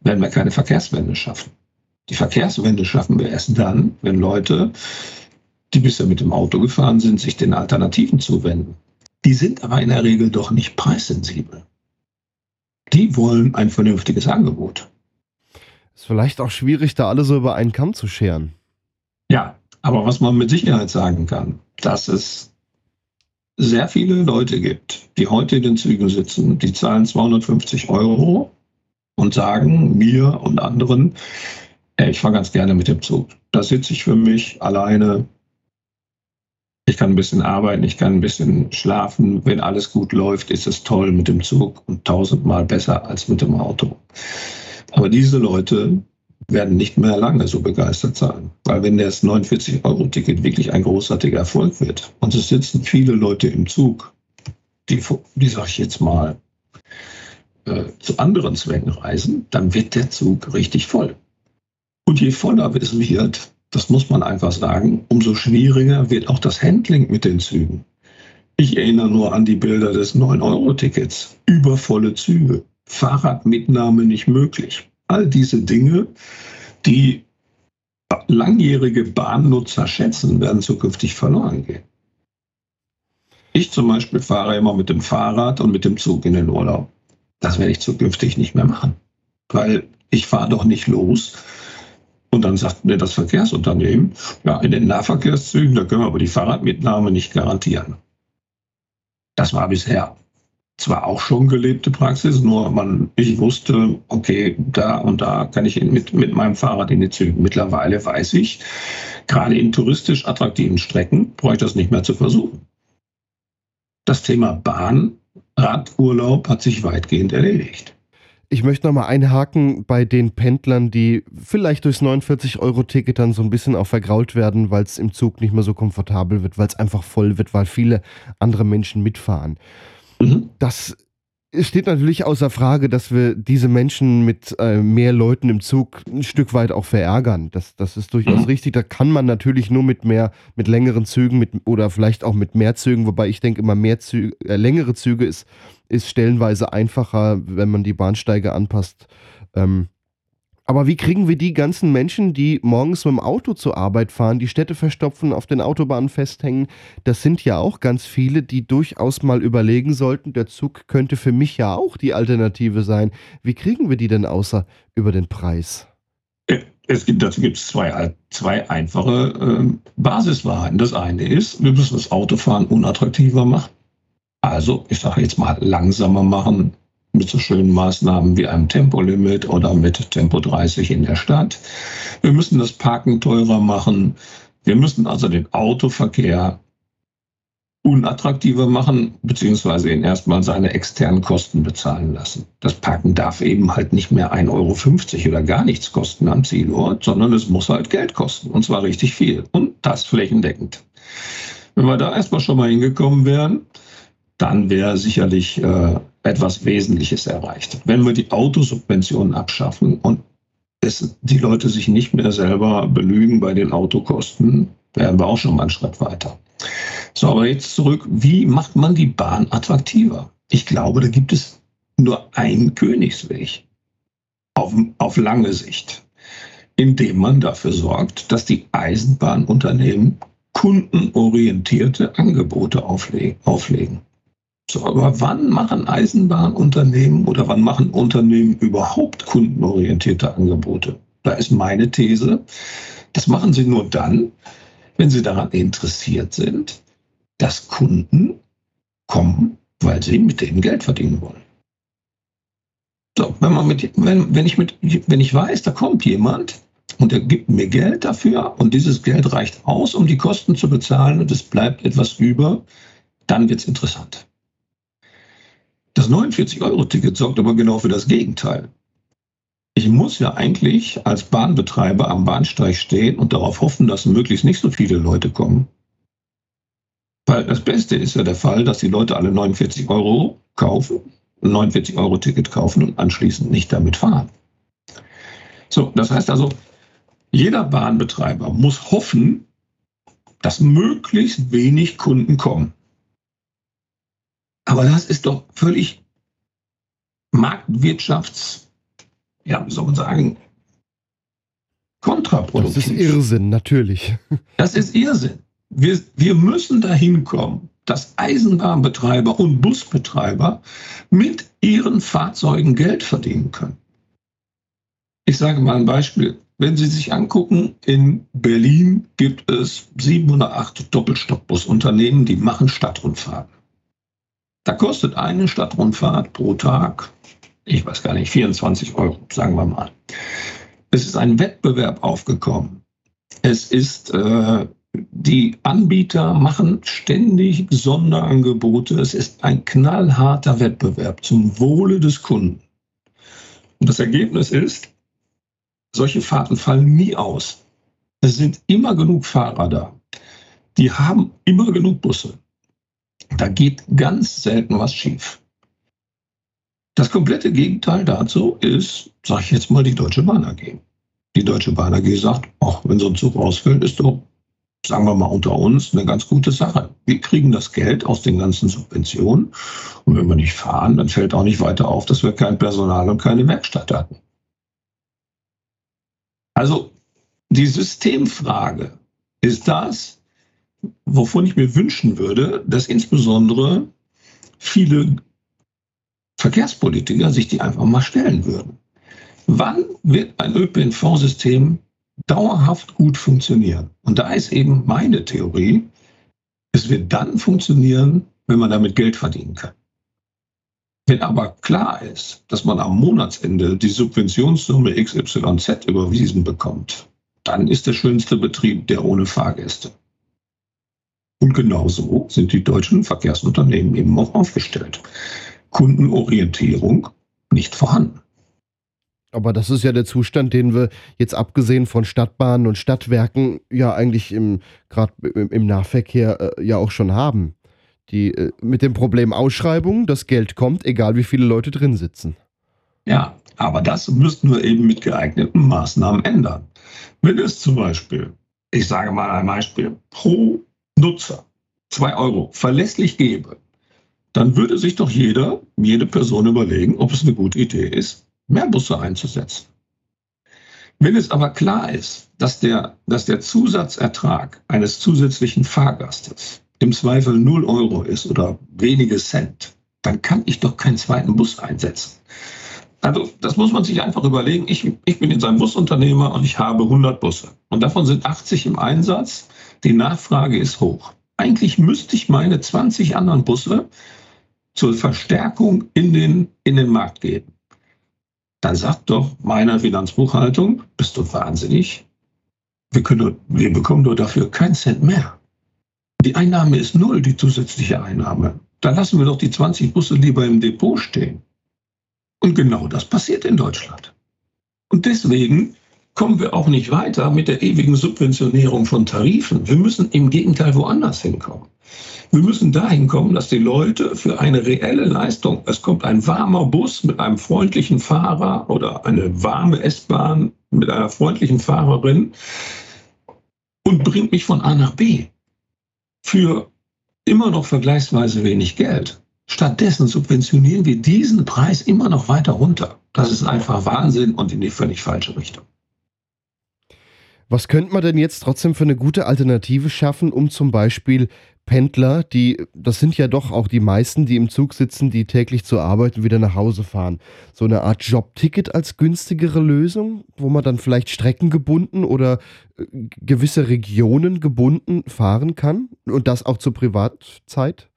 werden wir keine Verkehrswende schaffen. Die Verkehrswende schaffen wir erst dann, wenn Leute, die bisher mit dem Auto gefahren sind, sich den Alternativen zuwenden. Die sind aber in der Regel doch nicht preissensibel. Die wollen ein vernünftiges Angebot. Ist vielleicht auch schwierig, da alle so über einen Kamm zu scheren. Ja, aber was man mit Sicherheit sagen kann, dass es sehr viele Leute gibt, die heute in den Zügen sitzen, die zahlen 250 Euro und sagen mir und anderen, ey, ich fahre ganz gerne mit dem Zug. Da sitze ich für mich alleine ich kann ein bisschen arbeiten, ich kann ein bisschen schlafen. Wenn alles gut läuft, ist es toll mit dem Zug und tausendmal besser als mit dem Auto. Aber diese Leute werden nicht mehr lange so begeistert sein. Weil wenn das 49-Euro-Ticket wirklich ein großartiger Erfolg wird und es sitzen viele Leute im Zug, die, die sag ich jetzt mal, äh, zu anderen Zwecken reisen, dann wird der Zug richtig voll. Und je voller es wird, das muss man einfach sagen, umso schwieriger wird auch das Handling mit den Zügen. Ich erinnere nur an die Bilder des 9-Euro-Tickets. Übervolle Züge, Fahrradmitnahme nicht möglich. All diese Dinge, die langjährige Bahnnutzer schätzen, werden zukünftig verloren gehen. Ich zum Beispiel fahre immer mit dem Fahrrad und mit dem Zug in den Urlaub. Das werde ich zukünftig nicht mehr machen, weil ich fahre doch nicht los, und dann sagt mir das Verkehrsunternehmen, ja, in den Nahverkehrszügen, da können wir aber die Fahrradmitnahme nicht garantieren. Das war bisher zwar auch schon gelebte Praxis, nur man, ich wusste, okay, da und da kann ich mit, mit meinem Fahrrad in die Züge. Mittlerweile weiß ich, gerade in touristisch attraktiven Strecken brauche ich das nicht mehr zu versuchen. Das Thema Bahn, Radurlaub hat sich weitgehend erledigt. Ich möchte nochmal einhaken bei den Pendlern, die vielleicht durchs 49-Euro-Ticket dann so ein bisschen auch vergrault werden, weil es im Zug nicht mehr so komfortabel wird, weil es einfach voll wird, weil viele andere Menschen mitfahren. Mhm. Das steht natürlich außer Frage, dass wir diese Menschen mit äh, mehr Leuten im Zug ein Stück weit auch verärgern. Das, das ist durchaus mhm. richtig. Da kann man natürlich nur mit mehr, mit längeren Zügen mit, oder vielleicht auch mit mehr Zügen, wobei ich denke immer mehr Züge, äh, längere Züge ist ist stellenweise einfacher, wenn man die Bahnsteige anpasst. Ähm, Aber wie kriegen wir die ganzen Menschen, die morgens mit dem Auto zur Arbeit fahren, die Städte verstopfen, auf den Autobahnen festhängen? Das sind ja auch ganz viele, die durchaus mal überlegen sollten, der Zug könnte für mich ja auch die Alternative sein. Wie kriegen wir die denn außer über den Preis? Es gibt, dazu gibt es zwei, zwei einfache äh, Basiswahrheiten. Das eine ist, wir müssen das Autofahren unattraktiver machen. Also, ich sage jetzt mal, langsamer machen mit so schönen Maßnahmen wie einem Tempolimit oder mit Tempo 30 in der Stadt. Wir müssen das Parken teurer machen. Wir müssen also den Autoverkehr unattraktiver machen, beziehungsweise ihn erstmal seine externen Kosten bezahlen lassen. Das Parken darf eben halt nicht mehr 1,50 Euro oder gar nichts kosten am Zielort, sondern es muss halt Geld kosten. Und zwar richtig viel. Und das flächendeckend. Wenn wir da erstmal schon mal hingekommen wären, dann wäre sicherlich äh, etwas Wesentliches erreicht. Wenn wir die Autosubventionen abschaffen und es, die Leute sich nicht mehr selber belügen bei den Autokosten, wären wir auch schon mal einen Schritt weiter. So, aber jetzt zurück, wie macht man die Bahn attraktiver? Ich glaube, da gibt es nur einen Königsweg auf, auf lange Sicht, indem man dafür sorgt, dass die Eisenbahnunternehmen kundenorientierte Angebote auflegen. So, aber wann machen Eisenbahnunternehmen oder wann machen Unternehmen überhaupt kundenorientierte Angebote? Da ist meine These, das machen sie nur dann, wenn sie daran interessiert sind, dass Kunden kommen, weil sie mit denen Geld verdienen wollen. So, wenn, man mit, wenn, wenn, ich mit, wenn ich weiß, da kommt jemand und er gibt mir Geld dafür und dieses Geld reicht aus, um die Kosten zu bezahlen und es bleibt etwas über, dann wird es interessant. Das 49-Euro-Ticket sorgt aber genau für das Gegenteil. Ich muss ja eigentlich als Bahnbetreiber am Bahnsteig stehen und darauf hoffen, dass möglichst nicht so viele Leute kommen. Weil das Beste ist ja der Fall, dass die Leute alle 49 Euro kaufen, ein 49 Euro Ticket kaufen und anschließend nicht damit fahren. So, das heißt also, jeder Bahnbetreiber muss hoffen, dass möglichst wenig Kunden kommen. Aber das ist doch völlig Marktwirtschafts, ja, wie soll man sagen, kontraproduktiv. Das ist Irrsinn, natürlich. Das ist Irrsinn. Wir, wir müssen dahin kommen, dass Eisenbahnbetreiber und Busbetreiber mit ihren Fahrzeugen Geld verdienen können. Ich sage mal ein Beispiel. Wenn Sie sich angucken, in Berlin gibt es sieben oder acht Doppelstockbusunternehmen, die machen Stadtrundfahrten. Da kostet eine Stadtrundfahrt pro Tag, ich weiß gar nicht, 24 Euro, sagen wir mal. Es ist ein Wettbewerb aufgekommen. Es ist, äh, die Anbieter machen ständig Sonderangebote. Es ist ein knallharter Wettbewerb zum Wohle des Kunden. Und das Ergebnis ist, solche Fahrten fallen nie aus. Es sind immer genug Fahrer da. Die haben immer genug Busse. Da geht ganz selten was schief. Das komplette Gegenteil dazu ist, sage ich jetzt mal, die Deutsche Bahn AG. Die Deutsche Bahn AG sagt, ach, wenn so ein Zug ausfällt, ist doch, sagen wir mal unter uns, eine ganz gute Sache. Wir kriegen das Geld aus den ganzen Subventionen und wenn wir nicht fahren, dann fällt auch nicht weiter auf, dass wir kein Personal und keine Werkstatt hatten. Also die Systemfrage ist das, wovon ich mir wünschen würde, dass insbesondere viele Verkehrspolitiker sich die einfach mal stellen würden. Wann wird ein ÖPNV-System dauerhaft gut funktionieren? Und da ist eben meine Theorie, es wird dann funktionieren, wenn man damit Geld verdienen kann. Wenn aber klar ist, dass man am Monatsende die Subventionssumme XYZ überwiesen bekommt, dann ist der schönste Betrieb der ohne Fahrgäste. Und genauso sind die deutschen Verkehrsunternehmen eben auch aufgestellt. Kundenorientierung nicht vorhanden. Aber das ist ja der Zustand, den wir jetzt abgesehen von Stadtbahnen und Stadtwerken ja eigentlich im gerade im, Nahverkehr äh, ja auch schon haben. Die äh, mit dem Problem Ausschreibung, das Geld kommt, egal wie viele Leute drin sitzen. Ja, aber das müssten wir eben mit geeigneten Maßnahmen ändern. Wenn es zum Beispiel, ich sage mal ein Beispiel, pro Nutzer 2 Euro verlässlich gebe, dann würde sich doch jeder, jede Person überlegen, ob es eine gute Idee ist, mehr Busse einzusetzen. Wenn es aber klar ist, dass der, dass der Zusatzertrag eines zusätzlichen Fahrgastes im Zweifel 0 Euro ist oder wenige Cent, dann kann ich doch keinen zweiten Bus einsetzen. Also das muss man sich einfach überlegen. Ich, ich bin jetzt ein Busunternehmer und ich habe 100 Busse. Und davon sind 80 im Einsatz. Die Nachfrage ist hoch. Eigentlich müsste ich meine 20 anderen Busse zur Verstärkung in den, in den Markt geben. Dann sagt doch meine Finanzbuchhaltung, bist du wahnsinnig? Wir, können, wir bekommen nur dafür keinen Cent mehr. Die Einnahme ist null, die zusätzliche Einnahme. Dann lassen wir doch die 20 Busse lieber im Depot stehen. Und genau das passiert in Deutschland. Und deswegen kommen wir auch nicht weiter mit der ewigen Subventionierung von Tarifen. Wir müssen im Gegenteil woanders hinkommen. Wir müssen dahin kommen, dass die Leute für eine reelle Leistung, es kommt ein warmer Bus mit einem freundlichen Fahrer oder eine warme S-Bahn mit einer freundlichen Fahrerin und bringt mich von A nach B für immer noch vergleichsweise wenig Geld. Stattdessen subventionieren wir diesen Preis immer noch weiter runter. Das ist einfach Wahnsinn und in die völlig falsche Richtung. Was könnte man denn jetzt trotzdem für eine gute Alternative schaffen, um zum Beispiel Pendler, die, das sind ja doch auch die meisten, die im Zug sitzen, die täglich zur Arbeit wieder nach Hause fahren, so eine Art Jobticket als günstigere Lösung, wo man dann vielleicht streckengebunden oder äh, gewisse Regionen gebunden fahren kann und das auch zur Privatzeit?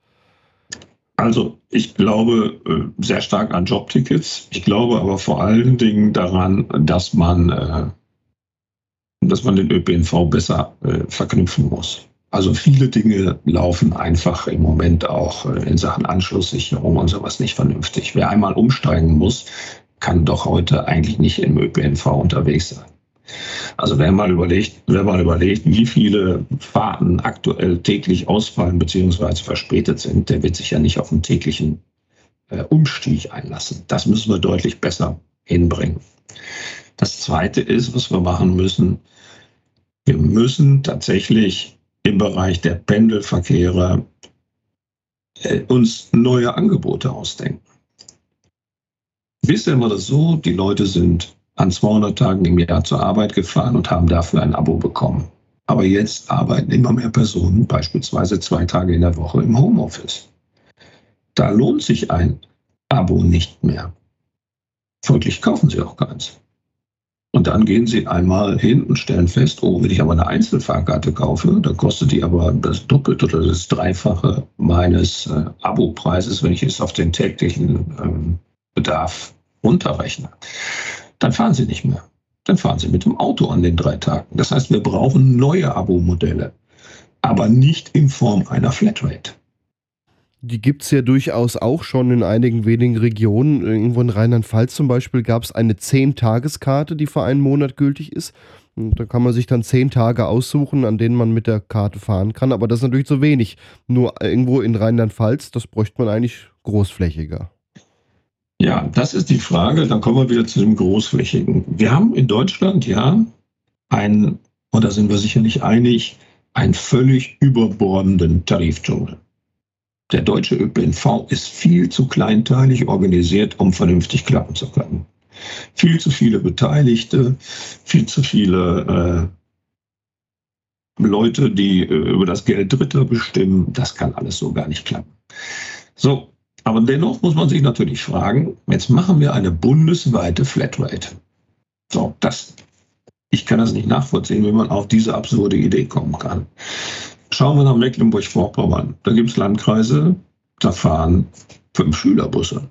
Also ich glaube äh, sehr stark an Jobtickets. Ich glaube aber vor allen Dingen daran, dass man, äh, dass man den ÖPNV besser äh, verknüpfen muss. Also viele Dinge laufen einfach im Moment auch in Sachen Anschlusssicherung und sowas nicht vernünftig. Wer einmal umsteigen muss, kann doch heute eigentlich nicht im ÖPNV unterwegs sein. Also wer mal überlegt, wer mal überlegt, wie viele Fahrten aktuell täglich ausfallen bzw. verspätet sind, der wird sich ja nicht auf einen täglichen äh, Umstieg einlassen. Das müssen wir deutlich besser hinbringen. Das Zweite ist, was wir machen müssen, wir müssen tatsächlich im Bereich der Pendelverkehre äh, uns neue Angebote ausdenken. Bisher war das so, die Leute sind an 200 Tagen im Jahr zur Arbeit gefahren und haben dafür ein Abo bekommen. Aber jetzt arbeiten immer mehr Personen beispielsweise zwei Tage in der Woche im Homeoffice. Da lohnt sich ein Abo nicht mehr. Folglich kaufen sie auch keins. Und dann gehen sie einmal hin und stellen fest, oh, wenn ich aber eine Einzelfahrkarte kaufe, dann kostet die aber das Doppelte oder das Dreifache meines äh, Abo-Preises, wenn ich es auf den täglichen ähm, Bedarf runterrechne dann fahren Sie nicht mehr. Dann fahren Sie mit dem Auto an den drei Tagen. Das heißt, wir brauchen neue Abo-Modelle, aber nicht in Form einer Flatrate. Die gibt es ja durchaus auch schon in einigen wenigen Regionen. Irgendwo in Rheinland-Pfalz zum Beispiel gab es eine 10-Tageskarte, die für einen Monat gültig ist. Und da kann man sich dann 10 Tage aussuchen, an denen man mit der Karte fahren kann. Aber das ist natürlich zu wenig. Nur irgendwo in Rheinland-Pfalz, das bräuchte man eigentlich großflächiger. Ja, das ist die Frage. Dann kommen wir wieder zu dem Großflächigen. Wir haben in Deutschland ja ein, und da sind wir sicherlich einig, einen völlig überbordenden Tarifdschungel. Der deutsche ÖPNV ist viel zu kleinteilig organisiert, um vernünftig klappen zu können. Viel zu viele Beteiligte, viel zu viele äh, Leute, die äh, über das Geld Dritter bestimmen. Das kann alles so gar nicht klappen. So, aber dennoch muss man sich natürlich fragen, jetzt machen wir eine bundesweite Flatrate. So, das, ich kann das nicht nachvollziehen, wie man auf diese absurde Idee kommen kann. Schauen wir nach Mecklenburg-Vorpommern. Da gibt es Landkreise, da fahren fünf Schülerbusse.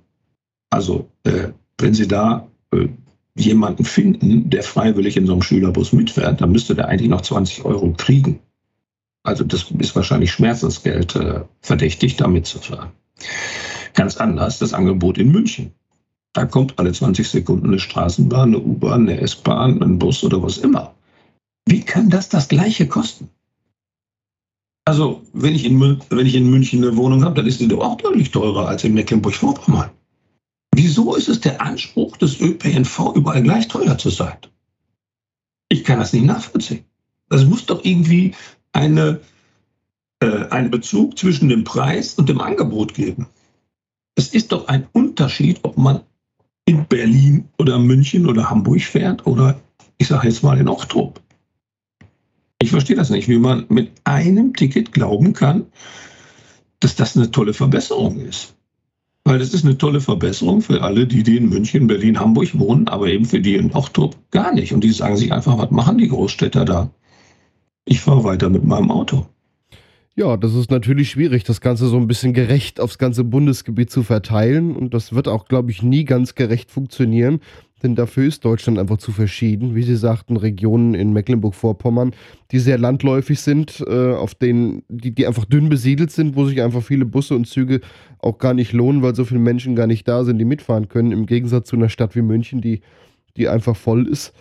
Also, äh, wenn Sie da äh, jemanden finden, der freiwillig in so einem Schülerbus mitfährt, dann müsste der eigentlich noch 20 Euro kriegen. Also das ist wahrscheinlich Schmerzensgeld äh, verdächtig, da mitzufahren. Ganz anders das Angebot in München. Da kommt alle 20 Sekunden eine Straßenbahn, eine U-Bahn, eine S-Bahn, ein Bus oder was immer. Wie kann das das gleiche kosten? Also, wenn ich in, wenn ich in München eine Wohnung habe, dann ist die doch auch deutlich teurer als in Mecklenburg-Vorpommern. Wieso ist es der Anspruch des ÖPNV, überall gleich teuer zu sein? Ich kann das nicht nachvollziehen. Es muss doch irgendwie eine, äh, einen Bezug zwischen dem Preis und dem Angebot geben. Es ist doch ein Unterschied, ob man in Berlin oder München oder Hamburg fährt oder ich sage jetzt mal in Ochtrup. Ich verstehe das nicht, wie man mit einem Ticket glauben kann, dass das eine tolle Verbesserung ist. Weil das ist eine tolle Verbesserung für alle, die, die in München, Berlin, Hamburg wohnen, aber eben für die in Ochtrup gar nicht. Und die sagen sich einfach, was machen die Großstädter da? Ich fahre weiter mit meinem Auto. Ja, das ist natürlich schwierig, das Ganze so ein bisschen gerecht aufs ganze Bundesgebiet zu verteilen. Und das wird auch, glaube ich, nie ganz gerecht funktionieren. Denn dafür ist Deutschland einfach zu verschieden. Wie Sie sagten, Regionen in Mecklenburg-Vorpommern, die sehr landläufig sind, äh, auf denen, die, die einfach dünn besiedelt sind, wo sich einfach viele Busse und Züge auch gar nicht lohnen, weil so viele Menschen gar nicht da sind, die mitfahren können. Im Gegensatz zu einer Stadt wie München, die, die einfach voll ist.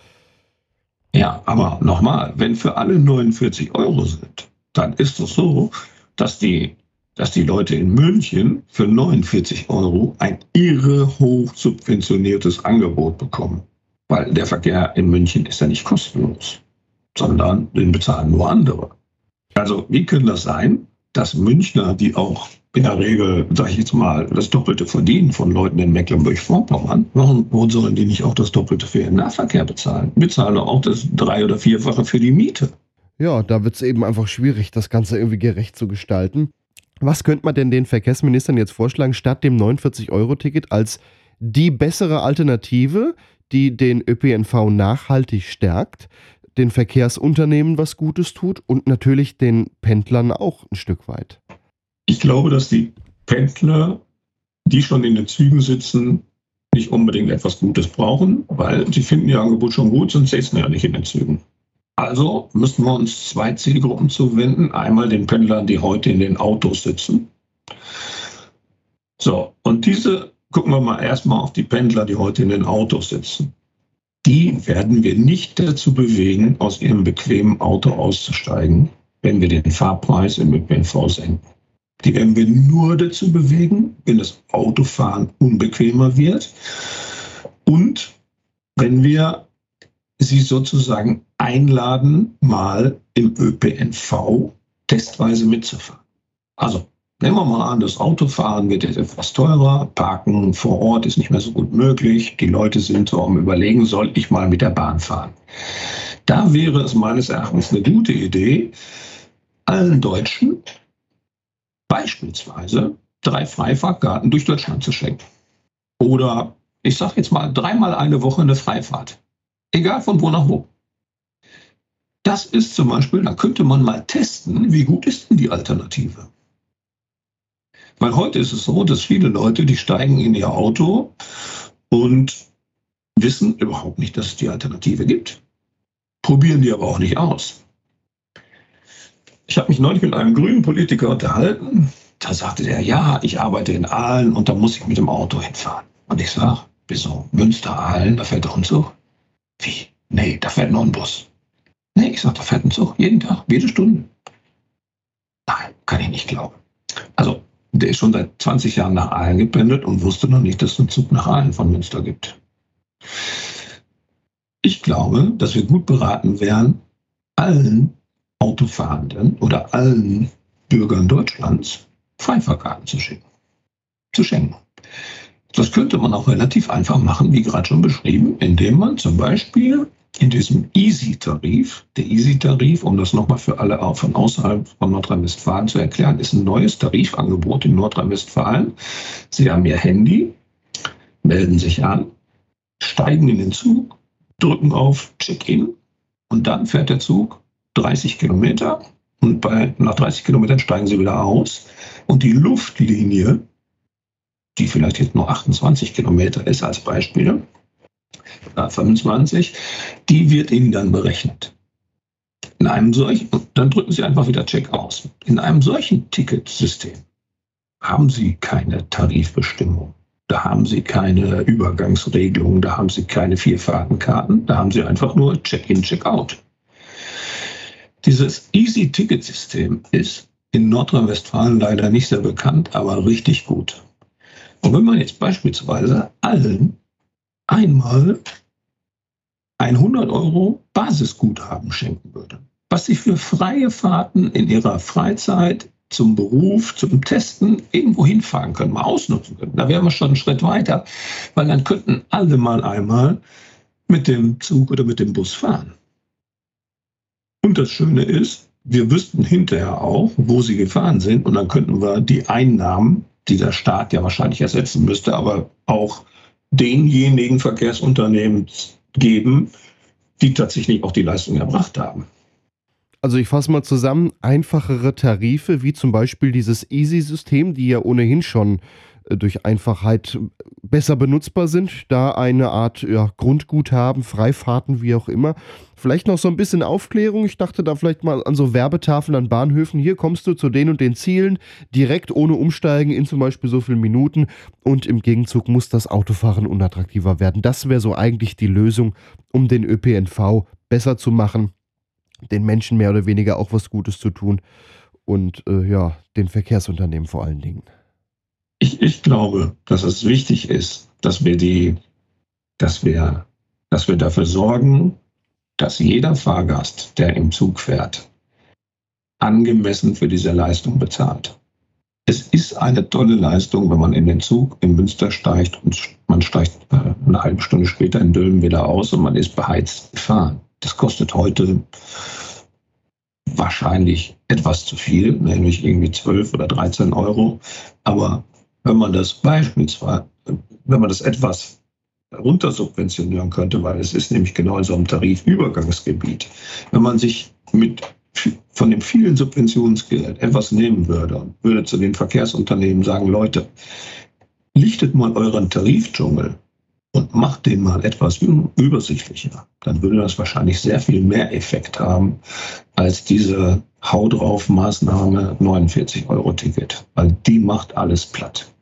Ja, aber nochmal, wenn für alle 49 Euro sind, dann ist es so, dass die, dass die Leute in München für 49 Euro ein irre hoch subventioniertes Angebot bekommen. Weil der Verkehr in München ist ja nicht kostenlos, sondern den bezahlen nur andere. Also wie kann das sein, dass Münchner, die auch in der Regel, sage ich jetzt mal, das Doppelte verdienen von Leuten in Mecklenburg-Vorpommern, warum, warum sollen die nicht auch das Doppelte für ihren Nahverkehr bezahlen? Bezahlen auch das drei- oder vierfache für die Miete. Ja, da wird es eben einfach schwierig, das Ganze irgendwie gerecht zu gestalten. Was könnte man denn den Verkehrsministern jetzt vorschlagen, statt dem 49-Euro-Ticket als die bessere Alternative, die den ÖPNV nachhaltig stärkt, den Verkehrsunternehmen was Gutes tut und natürlich den Pendlern auch ein Stück weit? Ich glaube, dass die Pendler, die schon in den Zügen sitzen, nicht unbedingt etwas Gutes brauchen, weil sie finden ihr Angebot schon gut, sonst sitzen ja nicht in den Zügen. Also müssen wir uns zwei Zielgruppen zuwenden. Einmal den Pendlern, die heute in den Autos sitzen. So, und diese gucken wir mal erstmal auf die Pendler, die heute in den Autos sitzen. Die werden wir nicht dazu bewegen, aus ihrem bequemen Auto auszusteigen, wenn wir den Fahrpreis im ÖPNV senken. Die werden wir nur dazu bewegen, wenn das Autofahren unbequemer wird und wenn wir sie sozusagen einladen, mal im ÖPNV testweise mitzufahren. Also nehmen wir mal an, das Autofahren wird jetzt etwas teurer, Parken vor Ort ist nicht mehr so gut möglich, die Leute sind so am Überlegen, soll ich mal mit der Bahn fahren? Da wäre es meines Erachtens eine gute Idee, allen Deutschen beispielsweise drei Freifahrtkarten durch Deutschland zu schenken. Oder ich sage jetzt mal dreimal eine Woche eine Freifahrt. Egal von wo nach wo. Das ist zum Beispiel, da könnte man mal testen, wie gut ist denn die Alternative. Weil heute ist es so, dass viele Leute, die steigen in ihr Auto und wissen überhaupt nicht, dass es die Alternative gibt. Probieren die aber auch nicht aus. Ich habe mich neulich mit einem grünen Politiker unterhalten. Da sagte der, ja, ich arbeite in Aalen und da muss ich mit dem Auto hinfahren. Und ich sage, wieso? Münster, Aalen, da fährt doch ein Zug. Wie? Nee, da fährt nur ein Bus. Nee, ich sage, da fährt ein Zug. Jeden Tag, jede Stunde. Nein, kann ich nicht glauben. Also, der ist schon seit 20 Jahren nach Aalen gependelt und wusste noch nicht, dass es einen Zug nach Aalen von Münster gibt. Ich glaube, dass wir gut beraten wären, allen Autofahrenden oder allen Bürgern Deutschlands Freifahrkarten zu schicken, zu schenken. Das könnte man auch relativ einfach machen, wie gerade schon beschrieben, indem man zum Beispiel in diesem Easy-Tarif, der Easy-Tarif, um das nochmal für alle auch von außerhalb von Nordrhein-Westfalen zu erklären, ist ein neues Tarifangebot in Nordrhein-Westfalen. Sie haben Ihr Handy, melden sich an, steigen in den Zug, drücken auf Check-in und dann fährt der Zug 30 Kilometer und bei, nach 30 Kilometern steigen sie wieder aus. Und die Luftlinie, die vielleicht jetzt nur 28 Kilometer ist als Beispiel, 25, die wird Ihnen dann berechnet. In einem solchen, dann drücken Sie einfach wieder Check aus. In einem solchen Ticketsystem haben Sie keine Tarifbestimmung. Da haben Sie keine Übergangsregelung, da haben Sie keine Vierfahrtenkarten, da haben Sie einfach nur Check-in, Check-out. Dieses Easy-Ticket-System ist in Nordrhein-Westfalen leider nicht sehr bekannt, aber richtig gut. Und wenn man jetzt beispielsweise allen einmal ein 100 Euro Basisguthaben schenken würde, was sie für freie Fahrten in ihrer Freizeit zum Beruf, zum Testen irgendwo hinfahren können, mal ausnutzen können. Da wären wir schon einen Schritt weiter, weil dann könnten alle mal einmal mit dem Zug oder mit dem Bus fahren. Und das Schöne ist, wir wüssten hinterher auch, wo sie gefahren sind und dann könnten wir die Einnahmen, die der Staat ja wahrscheinlich ersetzen müsste, aber auch denjenigen Verkehrsunternehmen geben, die tatsächlich auch die Leistung erbracht haben. Also ich fasse mal zusammen, einfachere Tarife, wie zum Beispiel dieses Easy-System, die ja ohnehin schon durch Einfachheit besser benutzbar sind, da eine Art ja, Grundguthaben, Freifahrten, wie auch immer. Vielleicht noch so ein bisschen Aufklärung. Ich dachte da vielleicht mal an so Werbetafeln an Bahnhöfen. Hier kommst du zu den und den Zielen, direkt ohne Umsteigen in zum Beispiel so viele Minuten. Und im Gegenzug muss das Autofahren unattraktiver werden. Das wäre so eigentlich die Lösung, um den ÖPNV besser zu machen den Menschen mehr oder weniger auch was Gutes zu tun und äh, ja, den Verkehrsunternehmen vor allen Dingen. Ich, ich glaube, dass es wichtig ist, dass wir die, dass wir, dass wir dafür sorgen, dass jeder Fahrgast, der im Zug fährt, angemessen für diese Leistung bezahlt. Es ist eine tolle Leistung, wenn man in den Zug in Münster steigt und man steigt äh, eine halbe Stunde später in Dülmen wieder aus und man ist beheizt gefahren. Das kostet heute wahrscheinlich etwas zu viel, nämlich irgendwie 12 oder 13 Euro. Aber wenn man das beispielsweise, wenn man das etwas runtersubventionieren könnte, weil es ist nämlich genau in so einem Tarifübergangsgebiet, wenn man sich mit von dem vielen Subventionsgeld etwas nehmen würde und würde zu den Verkehrsunternehmen sagen, Leute, lichtet mal euren Tarifdschungel und macht den mal etwas übersichtlicher, dann würde das wahrscheinlich sehr viel mehr Effekt haben als diese Hau drauf Maßnahme 49 Euro Ticket, weil die macht alles platt.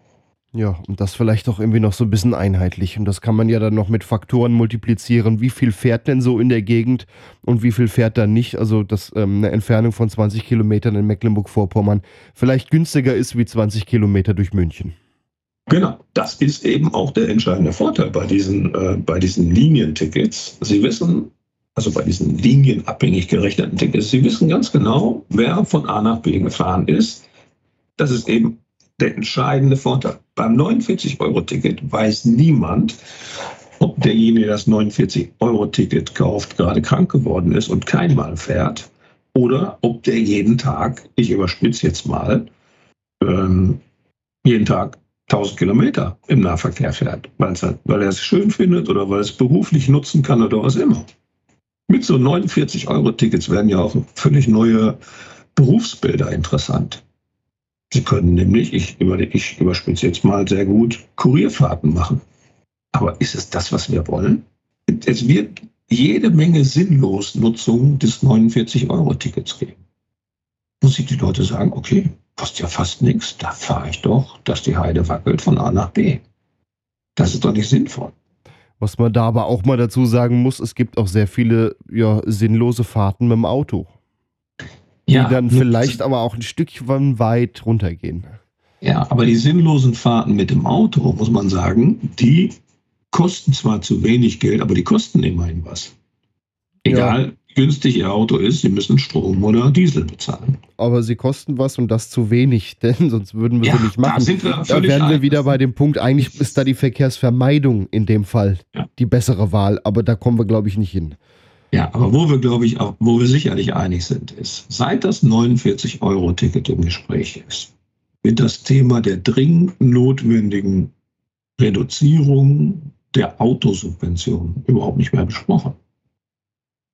Ja, und das vielleicht auch irgendwie noch so ein bisschen einheitlich. Und das kann man ja dann noch mit Faktoren multiplizieren. Wie viel fährt denn so in der Gegend und wie viel fährt da nicht? Also, dass ähm, eine Entfernung von 20 Kilometern in Mecklenburg-Vorpommern vielleicht günstiger ist wie 20 Kilometer durch München. Genau, das ist eben auch der entscheidende Vorteil bei diesen, äh, bei diesen Linientickets. Sie wissen, also bei diesen linienabhängig gerechneten Tickets, Sie wissen ganz genau, wer von A nach B gefahren ist. Das ist eben der entscheidende Vorteil. Beim 49-Euro-Ticket weiß niemand, ob derjenige, der das 49-Euro-Ticket kauft, gerade krank geworden ist und keinmal fährt oder ob der jeden Tag, ich überspitze jetzt mal, ähm, jeden Tag 1000 Kilometer im Nahverkehr fährt, halt, weil er es schön findet oder weil er es beruflich nutzen kann oder was immer. Mit so 49-Euro-Tickets werden ja auch völlig neue Berufsbilder interessant. Sie können nämlich, ich, über, ich überspitze jetzt mal sehr gut, Kurierfahrten machen. Aber ist es das, was wir wollen? Es wird jede Menge Sinnlosnutzung des 49-Euro-Tickets geben. Muss ich die Leute sagen, okay, kostet ja fast nichts. Da fahre ich doch, dass die Heide wackelt von A nach B. Das ist doch nicht sinnvoll. Was man da aber auch mal dazu sagen muss, es gibt auch sehr viele ja, sinnlose Fahrten mit dem Auto. Die ja, dann vielleicht aber auch ein Stückchen weit runtergehen. Ja, aber die sinnlosen Fahrten mit dem Auto, muss man sagen, die kosten zwar zu wenig Geld, aber die kosten immerhin was. Egal, günstig Ihr Auto ist, Sie müssen Strom oder Diesel bezahlen. Aber sie kosten was und das zu wenig, denn sonst würden wir ja, sie nicht machen. Da, sind wir da wären wir wieder bei dem Punkt, eigentlich ist da die Verkehrsvermeidung in dem Fall ja. die bessere Wahl, aber da kommen wir, glaube ich, nicht hin. Ja, aber wo wir, glaube ich, auch, wo wir sicherlich einig sind, ist, seit das 49-Euro-Ticket im Gespräch ist, wird das Thema der dringend notwendigen Reduzierung der Autosubvention überhaupt nicht mehr besprochen.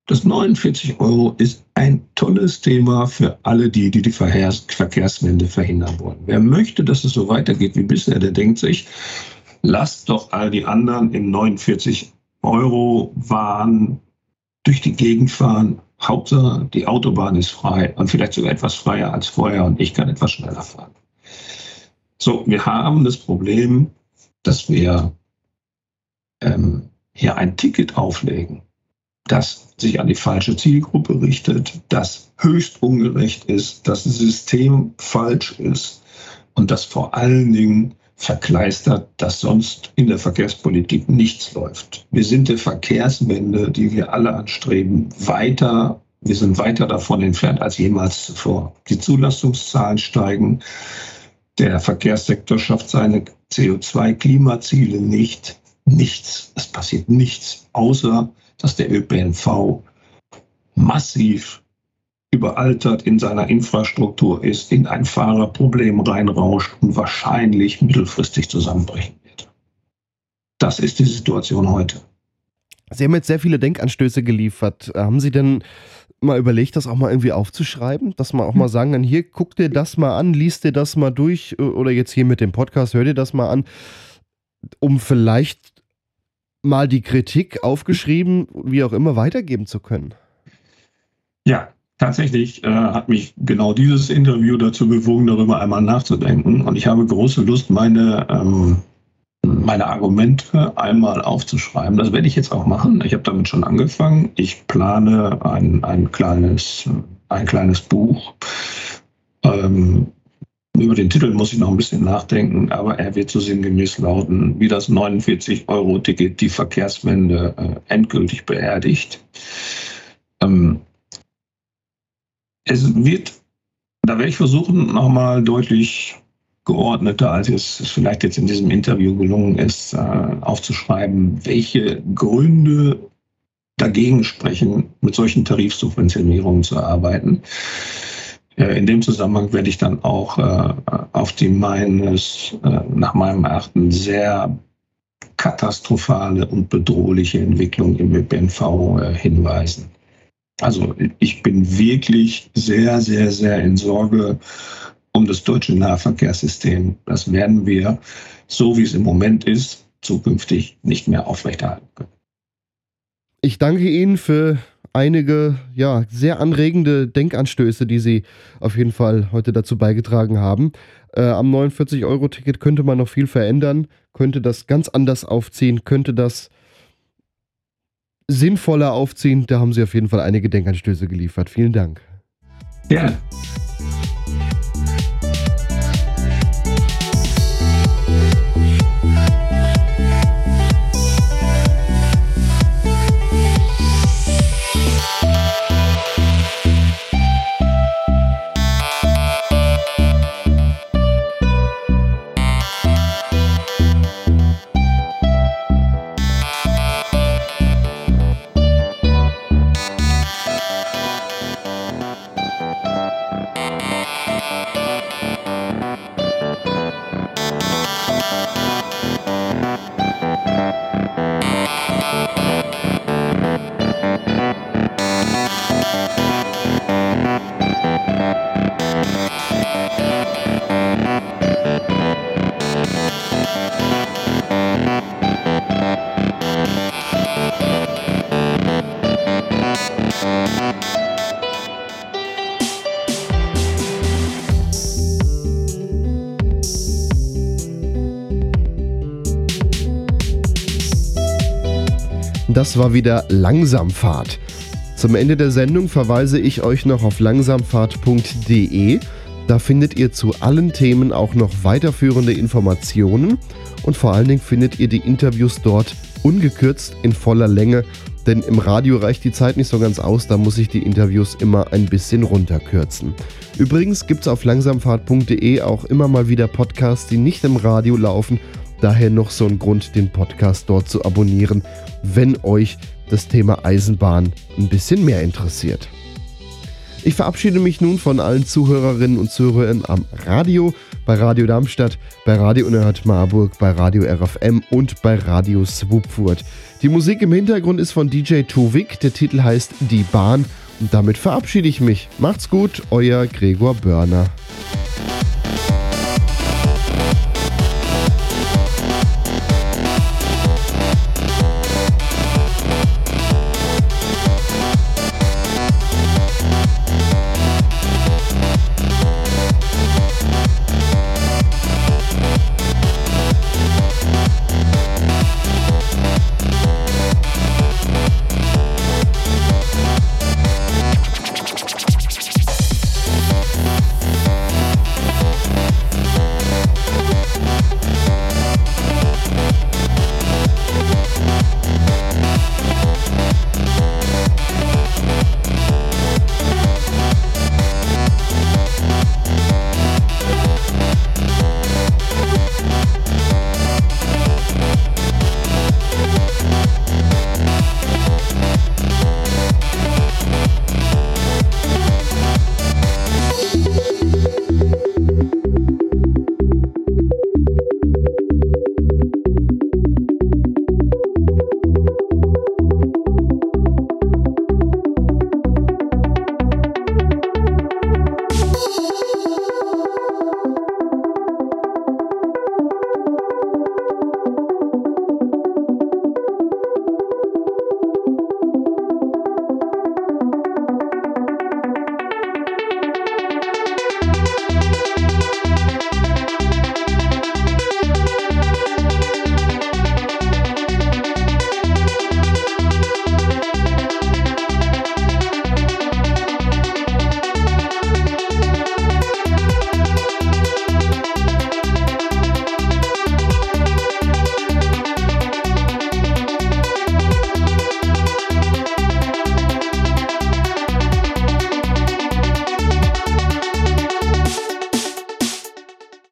Das 49 Euro ist ein tolles Thema für alle die, die die Verkehrswende verhindern wollen. Wer möchte, dass es so weitergeht wie bisher, der denkt sich, lasst doch all die anderen im 49 Euro Wahn durch die Gegend fahren. Hauptsache, die Autobahn ist frei und vielleicht sogar etwas freier als vorher und ich kann etwas schneller fahren. So, wir haben das Problem, dass wir ähm, hier ein Ticket auflegen das sich an die falsche Zielgruppe richtet, das höchst ungerecht ist, das System falsch ist und das vor allen Dingen verkleistert, dass sonst in der Verkehrspolitik nichts läuft. Wir sind der Verkehrswende, die wir alle anstreben, weiter. Wir sind weiter davon entfernt als jemals zuvor. Die Zulassungszahlen steigen. Der Verkehrssektor schafft seine CO2-Klimaziele nicht. nichts. Es passiert nichts, außer dass der ÖPNV massiv überaltert in seiner Infrastruktur ist, in ein Fahrerproblem reinrauscht und wahrscheinlich mittelfristig zusammenbrechen wird. Das ist die Situation heute. Sie haben jetzt sehr viele Denkanstöße geliefert. Haben Sie denn mal überlegt, das auch mal irgendwie aufzuschreiben? Dass man auch mal sagen kann, hier, guck dir das mal an, liest dir das mal durch oder jetzt hier mit dem Podcast, hör dir das mal an, um vielleicht mal die Kritik aufgeschrieben, wie auch immer, weitergeben zu können. Ja, tatsächlich äh, hat mich genau dieses Interview dazu bewogen, darüber einmal nachzudenken. Und ich habe große Lust, meine, ähm, meine Argumente einmal aufzuschreiben. Das werde ich jetzt auch machen. Ich habe damit schon angefangen. Ich plane ein, ein, kleines, ein kleines Buch. Ähm, über den Titel muss ich noch ein bisschen nachdenken, aber er wird so sinngemäß lauten, wie das 49-Euro-Ticket die Verkehrswende äh, endgültig beerdigt. Ähm, es wird, da werde ich versuchen, nochmal deutlich geordneter, als es vielleicht jetzt in diesem Interview gelungen ist, äh, aufzuschreiben, welche Gründe dagegen sprechen, mit solchen Tarifsubventionierungen zu arbeiten. Äh, in dem Zusammenhang werde ich dann auch äh, auf die meines, äh, nach meinem Erachten sehr katastrophale und bedrohliche Entwicklung im ÖPNV hinweisen. Also ich bin wirklich sehr, sehr, sehr in Sorge um das deutsche Nahverkehrssystem. Das werden wir, so wie es im Moment ist, zukünftig nicht mehr aufrechterhalten können. Ich danke Ihnen für einige ja, sehr anregende Denkanstöße, die Sie auf jeden Fall heute dazu beigetragen haben. Äh, am 49-Euro-Ticket könnte man noch viel verändern, könnte das ganz anders aufziehen, könnte das sinnvoller aufziehen. Da haben Sie auf jeden Fall einige Denkanstöße geliefert. Vielen Dank. Ja. War wieder Langsamfahrt. Zum Ende der Sendung verweise ich euch noch auf langsamfahrt.de. Da findet ihr zu allen Themen auch noch weiterführende Informationen und vor allen Dingen findet ihr die Interviews dort ungekürzt in voller Länge, denn im Radio reicht die Zeit nicht so ganz aus, da muss ich die Interviews immer ein bisschen runterkürzen. Übrigens gibt es auf langsamfahrt.de auch immer mal wieder Podcasts, die nicht im Radio laufen Daher noch so ein Grund, den Podcast dort zu abonnieren, wenn euch das Thema Eisenbahn ein bisschen mehr interessiert. Ich verabschiede mich nun von allen Zuhörerinnen und Zuhörern am Radio, bei Radio Darmstadt, bei Radio Unerhört Marburg, bei Radio RFM und bei Radio Swoopfurt. Die Musik im Hintergrund ist von DJ Tuvik, der Titel heißt Die Bahn und damit verabschiede ich mich. Macht's gut, euer Gregor Börner.